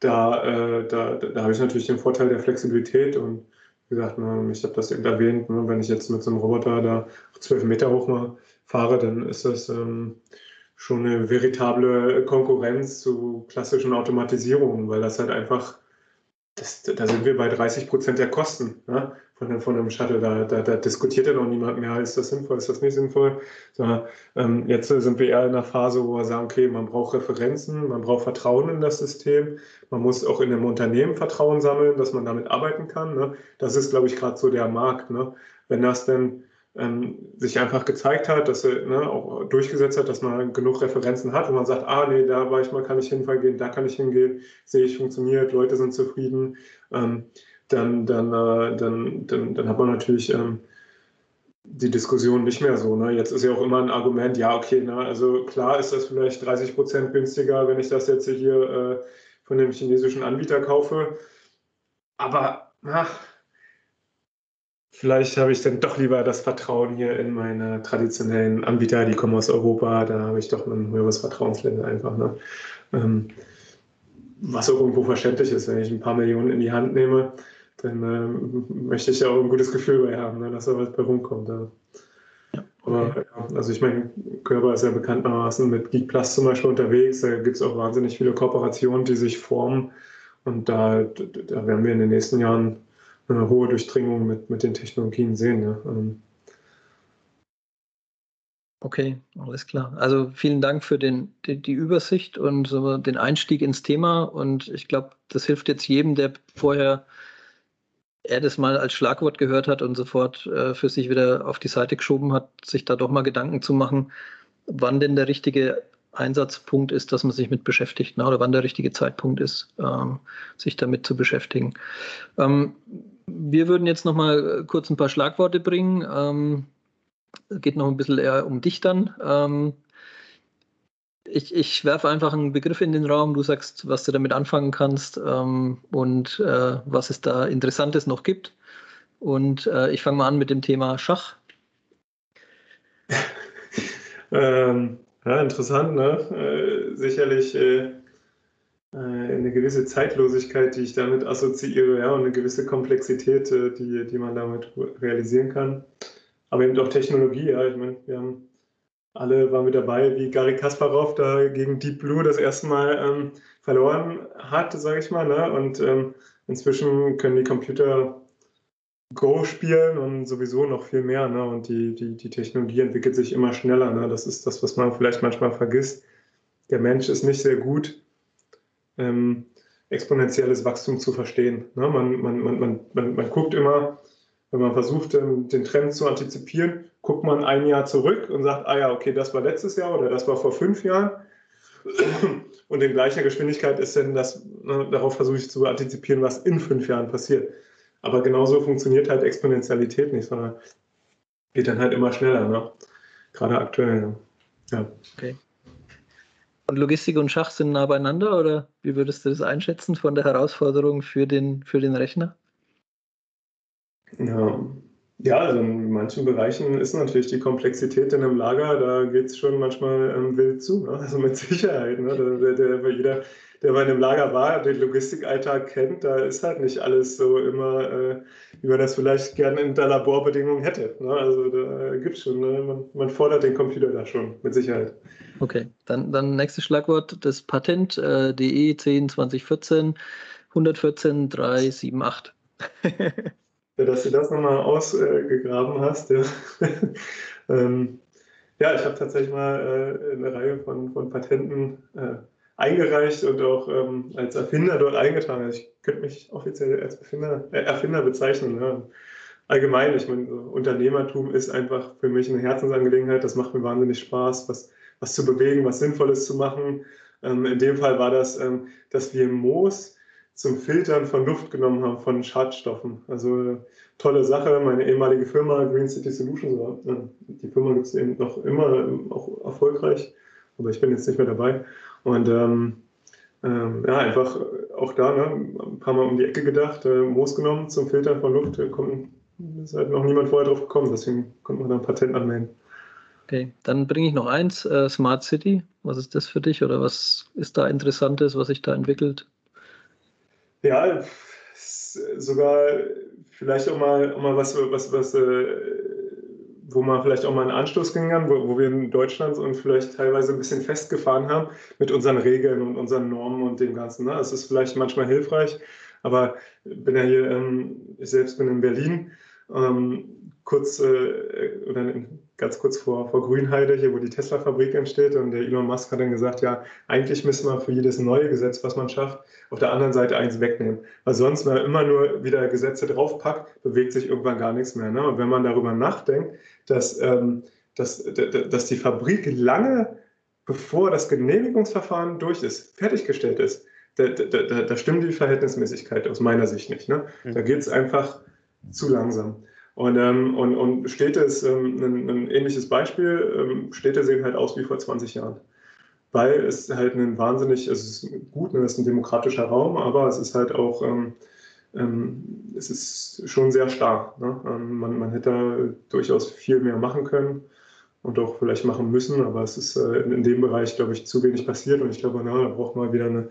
da, äh, da, da habe ich natürlich den Vorteil der Flexibilität und wie gesagt, ne, ich habe das eben erwähnt, ne, wenn ich jetzt mit so einem Roboter da zwölf Meter hoch mal fahre, dann ist das ähm, schon eine veritable Konkurrenz zu klassischen Automatisierungen, weil das halt einfach, das, da sind wir bei 30 Prozent der Kosten. Ne? Von, von einem Shuttle. Da, da, da, diskutiert ja noch niemand mehr, ist das sinnvoll, ist das nicht sinnvoll. Sondern, ähm, jetzt sind wir eher in einer Phase, wo wir sagen, okay, man braucht Referenzen, man braucht Vertrauen in das System, man muss auch in einem Unternehmen Vertrauen sammeln, dass man damit arbeiten kann. Ne? Das ist, glaube ich, gerade so der Markt. Ne? Wenn das denn ähm, sich einfach gezeigt hat, dass er ne, auch durchgesetzt hat, dass man genug Referenzen hat und man sagt, ah nee, da war ich mal, kann ich hinfallen, da kann ich hingehen, sehe ich, funktioniert, Leute sind zufrieden. Ähm, dann, dann, äh, dann, dann, dann hat man natürlich ähm, die Diskussion nicht mehr so. Ne? Jetzt ist ja auch immer ein Argument, ja, okay, na, also klar ist das vielleicht 30 Prozent günstiger, wenn ich das jetzt hier äh, von dem chinesischen Anbieter kaufe. Aber ach, vielleicht habe ich dann doch lieber das Vertrauen hier in meine traditionellen Anbieter, die kommen aus Europa, da habe ich doch ein höheres Vertrauenslevel einfach. Ne? Ähm, was auch irgendwo verständlich ist, wenn ich ein paar Millionen in die Hand nehme dann äh, möchte ich ja auch ein gutes Gefühl bei haben, ne, dass da was bei rumkommt. Ja. Ja, okay. Aber also ich meine, Körper ist ja bekanntermaßen mit Geek Plus zum Beispiel unterwegs. Da gibt es auch wahnsinnig viele Kooperationen, die sich formen. Und da, da werden wir in den nächsten Jahren eine hohe Durchdringung mit, mit den Technologien sehen. Ja. Ähm. Okay, alles klar. Also vielen Dank für den, die, die Übersicht und so den Einstieg ins Thema. Und ich glaube, das hilft jetzt jedem, der vorher er das mal als Schlagwort gehört hat und sofort äh, für sich wieder auf die Seite geschoben hat, sich da doch mal Gedanken zu machen, wann denn der richtige Einsatzpunkt ist, dass man sich mit beschäftigt, ne? oder wann der richtige Zeitpunkt ist, ähm, sich damit zu beschäftigen. Ähm, wir würden jetzt noch mal kurz ein paar Schlagworte bringen. Ähm, geht noch ein bisschen eher um dich dann. Ich, ich werfe einfach einen Begriff in den Raum, du sagst, was du damit anfangen kannst ähm, und äh, was es da Interessantes noch gibt. Und äh, ich fange mal an mit dem Thema Schach. ähm, ja, interessant, ne? Äh, sicherlich äh, äh, eine gewisse Zeitlosigkeit, die ich damit assoziiere, ja, und eine gewisse Komplexität, äh, die, die man damit realisieren kann. Aber eben auch Technologie, ja. Ich meine, wir haben alle waren mit dabei, wie Gary Kasparov da gegen Deep Blue das erste Mal ähm, verloren hat, sage ich mal. Ne? Und ähm, inzwischen können die Computer Go spielen und sowieso noch viel mehr. Ne? Und die, die, die Technologie entwickelt sich immer schneller. Ne? Das ist das, was man vielleicht manchmal vergisst. Der Mensch ist nicht sehr gut, ähm, exponentielles Wachstum zu verstehen. Ne? Man, man, man, man, man, man guckt immer, wenn man versucht, den Trend zu antizipieren, guckt man ein Jahr zurück und sagt, ah ja, okay, das war letztes Jahr oder das war vor fünf Jahren. Und in gleicher Geschwindigkeit ist dann das, ne, darauf versuche ich zu antizipieren, was in fünf Jahren passiert. Aber genauso funktioniert halt Exponentialität nicht, sondern geht dann halt immer schneller, ne? gerade aktuell. Ja. Okay. Und Logistik und Schach sind nah beieinander oder wie würdest du das einschätzen von der Herausforderung für den, für den Rechner? Ja. ja, also in manchen Bereichen ist natürlich die Komplexität in einem Lager, da geht es schon manchmal ähm, wild zu, ne? also mit Sicherheit. Ne? Der, der, jeder, der bei einem Lager war, den Logistikalltag kennt, da ist halt nicht alles so immer, äh, wie man das vielleicht gerne in der Laborbedingungen hätte. Ne? Also da gibt es schon, ne? man, man, fordert den Computer da schon, mit Sicherheit. Okay, dann, dann nächstes Schlagwort, das Patent äh, DE 10 2014 114 378. dass du das nochmal ausgegraben hast. Ja, ähm, ja ich habe tatsächlich mal äh, eine Reihe von, von Patenten äh, eingereicht und auch ähm, als Erfinder dort eingetragen. Also ich könnte mich offiziell als Erfinder, äh, Erfinder bezeichnen. Ja. allgemein, ich meine, Unternehmertum ist einfach für mich eine Herzensangelegenheit. Das macht mir wahnsinnig Spaß, was, was zu bewegen, was Sinnvolles zu machen. Ähm, in dem Fall war das, ähm, dass wir Moos zum Filtern von Luft genommen haben, von Schadstoffen. Also tolle Sache. Meine ehemalige Firma Green City Solutions, äh, die Firma gibt es eben noch immer, auch erfolgreich, aber ich bin jetzt nicht mehr dabei. Und ähm, ähm, ja, einfach auch da ne, ein paar Mal um die Ecke gedacht, äh, Moos genommen zum Filtern von Luft. Da kommt, ist halt noch niemand vorher drauf gekommen, deswegen konnte man da ein Patent anmelden. Okay, dann bringe ich noch eins, äh, Smart City. Was ist das für dich oder was ist da Interessantes, was sich da entwickelt? Ja, sogar vielleicht auch mal, auch mal was, was, was äh, wo man vielleicht auch mal einen Anstoß ging kann, wo, wo wir in Deutschland und vielleicht teilweise ein bisschen festgefahren haben mit unseren Regeln und unseren Normen und dem Ganzen. Ne? Es ist vielleicht manchmal hilfreich, aber bin ja hier, ähm, ich selbst bin in Berlin, ähm, kurz äh, oder in, ganz kurz vor, vor Grünheide, hier wo die Tesla-Fabrik entsteht. Und der Elon Musk hat dann gesagt, ja, eigentlich müssen wir für jedes neue Gesetz, was man schafft, auf der anderen Seite eins wegnehmen. Weil sonst, wenn man immer nur wieder Gesetze draufpackt, bewegt sich irgendwann gar nichts mehr. Ne? Und wenn man darüber nachdenkt, dass, ähm, dass, dass die Fabrik lange bevor das Genehmigungsverfahren durch ist, fertiggestellt ist, da, da, da, da stimmt die Verhältnismäßigkeit aus meiner Sicht nicht. Ne? Mhm. Da geht es einfach zu langsam. Und, ähm, und, und Städte ist ähm, ein, ein, ähnliches Beispiel. Ähm, Städte sehen halt aus wie vor 20 Jahren. Weil es halt ein wahnsinnig, es ist gut, ne, es ist ein demokratischer Raum, aber es ist halt auch, ähm, ähm, es ist schon sehr starr. Ne? Ähm, man, man hätte durchaus viel mehr machen können und auch vielleicht machen müssen, aber es ist äh, in, in dem Bereich, glaube ich, zu wenig passiert und ich glaube, na, da braucht man wieder eine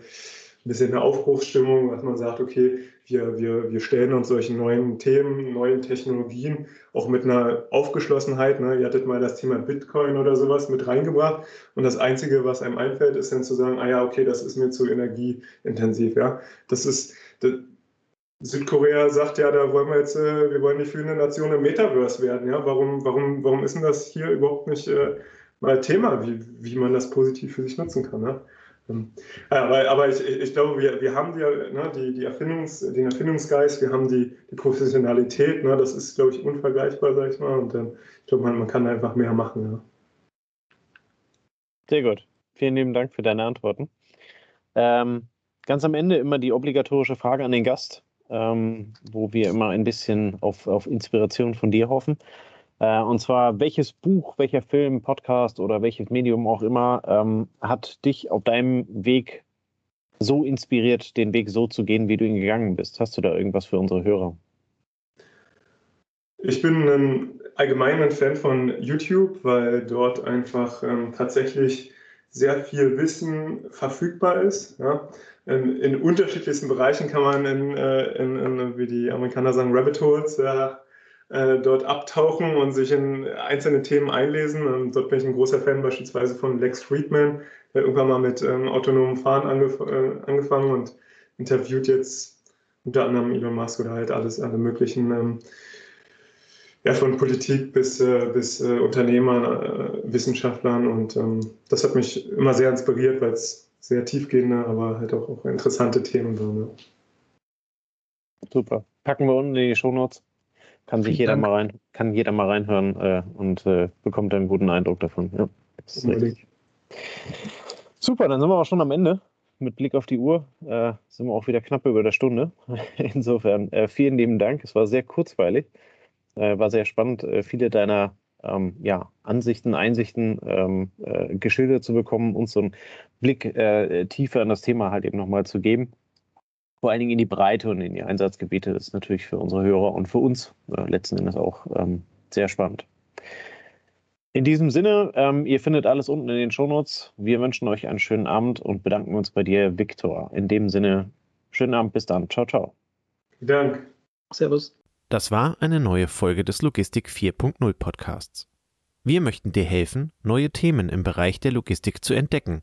ein bisschen eine Aufbruchsstimmung, dass man sagt, okay, wir, wir, wir stellen uns solchen neuen Themen, neuen Technologien auch mit einer Aufgeschlossenheit. Ne? Ihr hattet mal das Thema Bitcoin oder sowas mit reingebracht und das Einzige, was einem einfällt, ist dann zu sagen, ah ja, okay, das ist mir zu energieintensiv. Ja? Das ist, das, Südkorea sagt ja, da wollen wir jetzt, äh, wir wollen die führende Nation im Metaverse werden. Ja? Warum, warum, warum ist denn das hier überhaupt nicht äh, mal Thema, wie, wie man das positiv für sich nutzen kann? Ne? Ähm, aber, aber ich, ich glaube, wir, wir haben die, ne, die, die Erfindungs, den Erfindungsgeist, wir haben die, die Professionalität, ne, das ist, glaube ich, unvergleichbar, sag ich mal. Und ähm, ich glaube, man, man kann einfach mehr machen. Ja. Sehr gut. Vielen lieben Dank für deine Antworten. Ähm, ganz am Ende immer die obligatorische Frage an den Gast, ähm, wo wir immer ein bisschen auf, auf Inspiration von dir hoffen. Äh, und zwar, welches Buch, welcher Film, Podcast oder welches Medium auch immer ähm, hat dich auf deinem Weg so inspiriert, den Weg so zu gehen, wie du ihn gegangen bist? Hast du da irgendwas für unsere Hörer? Ich bin ein allgemeiner Fan von YouTube, weil dort einfach ähm, tatsächlich sehr viel Wissen verfügbar ist. Ja. In, in, unterschiedlichsten Bereichen kann man in, äh, in, in, wie die Amerikaner sagen, Rabbit Holes, ja, äh, dort abtauchen und sich in einzelne Themen einlesen. Und dort bin ich ein großer Fan beispielsweise von Lex Friedman, der irgendwann mal mit ähm, autonomem Fahren angef äh, angefangen und interviewt jetzt unter anderem Elon Musk oder halt alles, alle möglichen, ähm, ja, von Politik bis, äh, bis äh, Unternehmern, äh, Wissenschaftlern. Und ähm, das hat mich immer sehr inspiriert, weil es sehr tiefgehende, aber halt auch, auch interessante Themen waren. Ja. Super. Packen wir unten in die Shownotes. Kann sich jeder mal rein, kann jeder mal reinhören äh, und äh, bekommt einen guten Eindruck davon. Ja, Super, dann sind wir auch schon am Ende. Mit Blick auf die Uhr äh, sind wir auch wieder knapp über der Stunde. Insofern äh, vielen lieben Dank. Es war sehr kurzweilig, äh, war sehr spannend, äh, viele deiner ähm, ja, Ansichten, Einsichten ähm, geschildert zu bekommen, uns so einen Blick tiefer in das Thema halt eben nochmal zu geben vor allen Dingen in die Breite und in die Einsatzgebiete. Das ist natürlich für unsere Hörer und für uns äh, letzten Endes auch ähm, sehr spannend. In diesem Sinne, ähm, ihr findet alles unten in den Shownotes. Wir wünschen euch einen schönen Abend und bedanken uns bei dir, Viktor. In dem Sinne, schönen Abend, bis dann. Ciao, ciao. Dank. Servus. Das war eine neue Folge des Logistik 4.0 Podcasts. Wir möchten dir helfen, neue Themen im Bereich der Logistik zu entdecken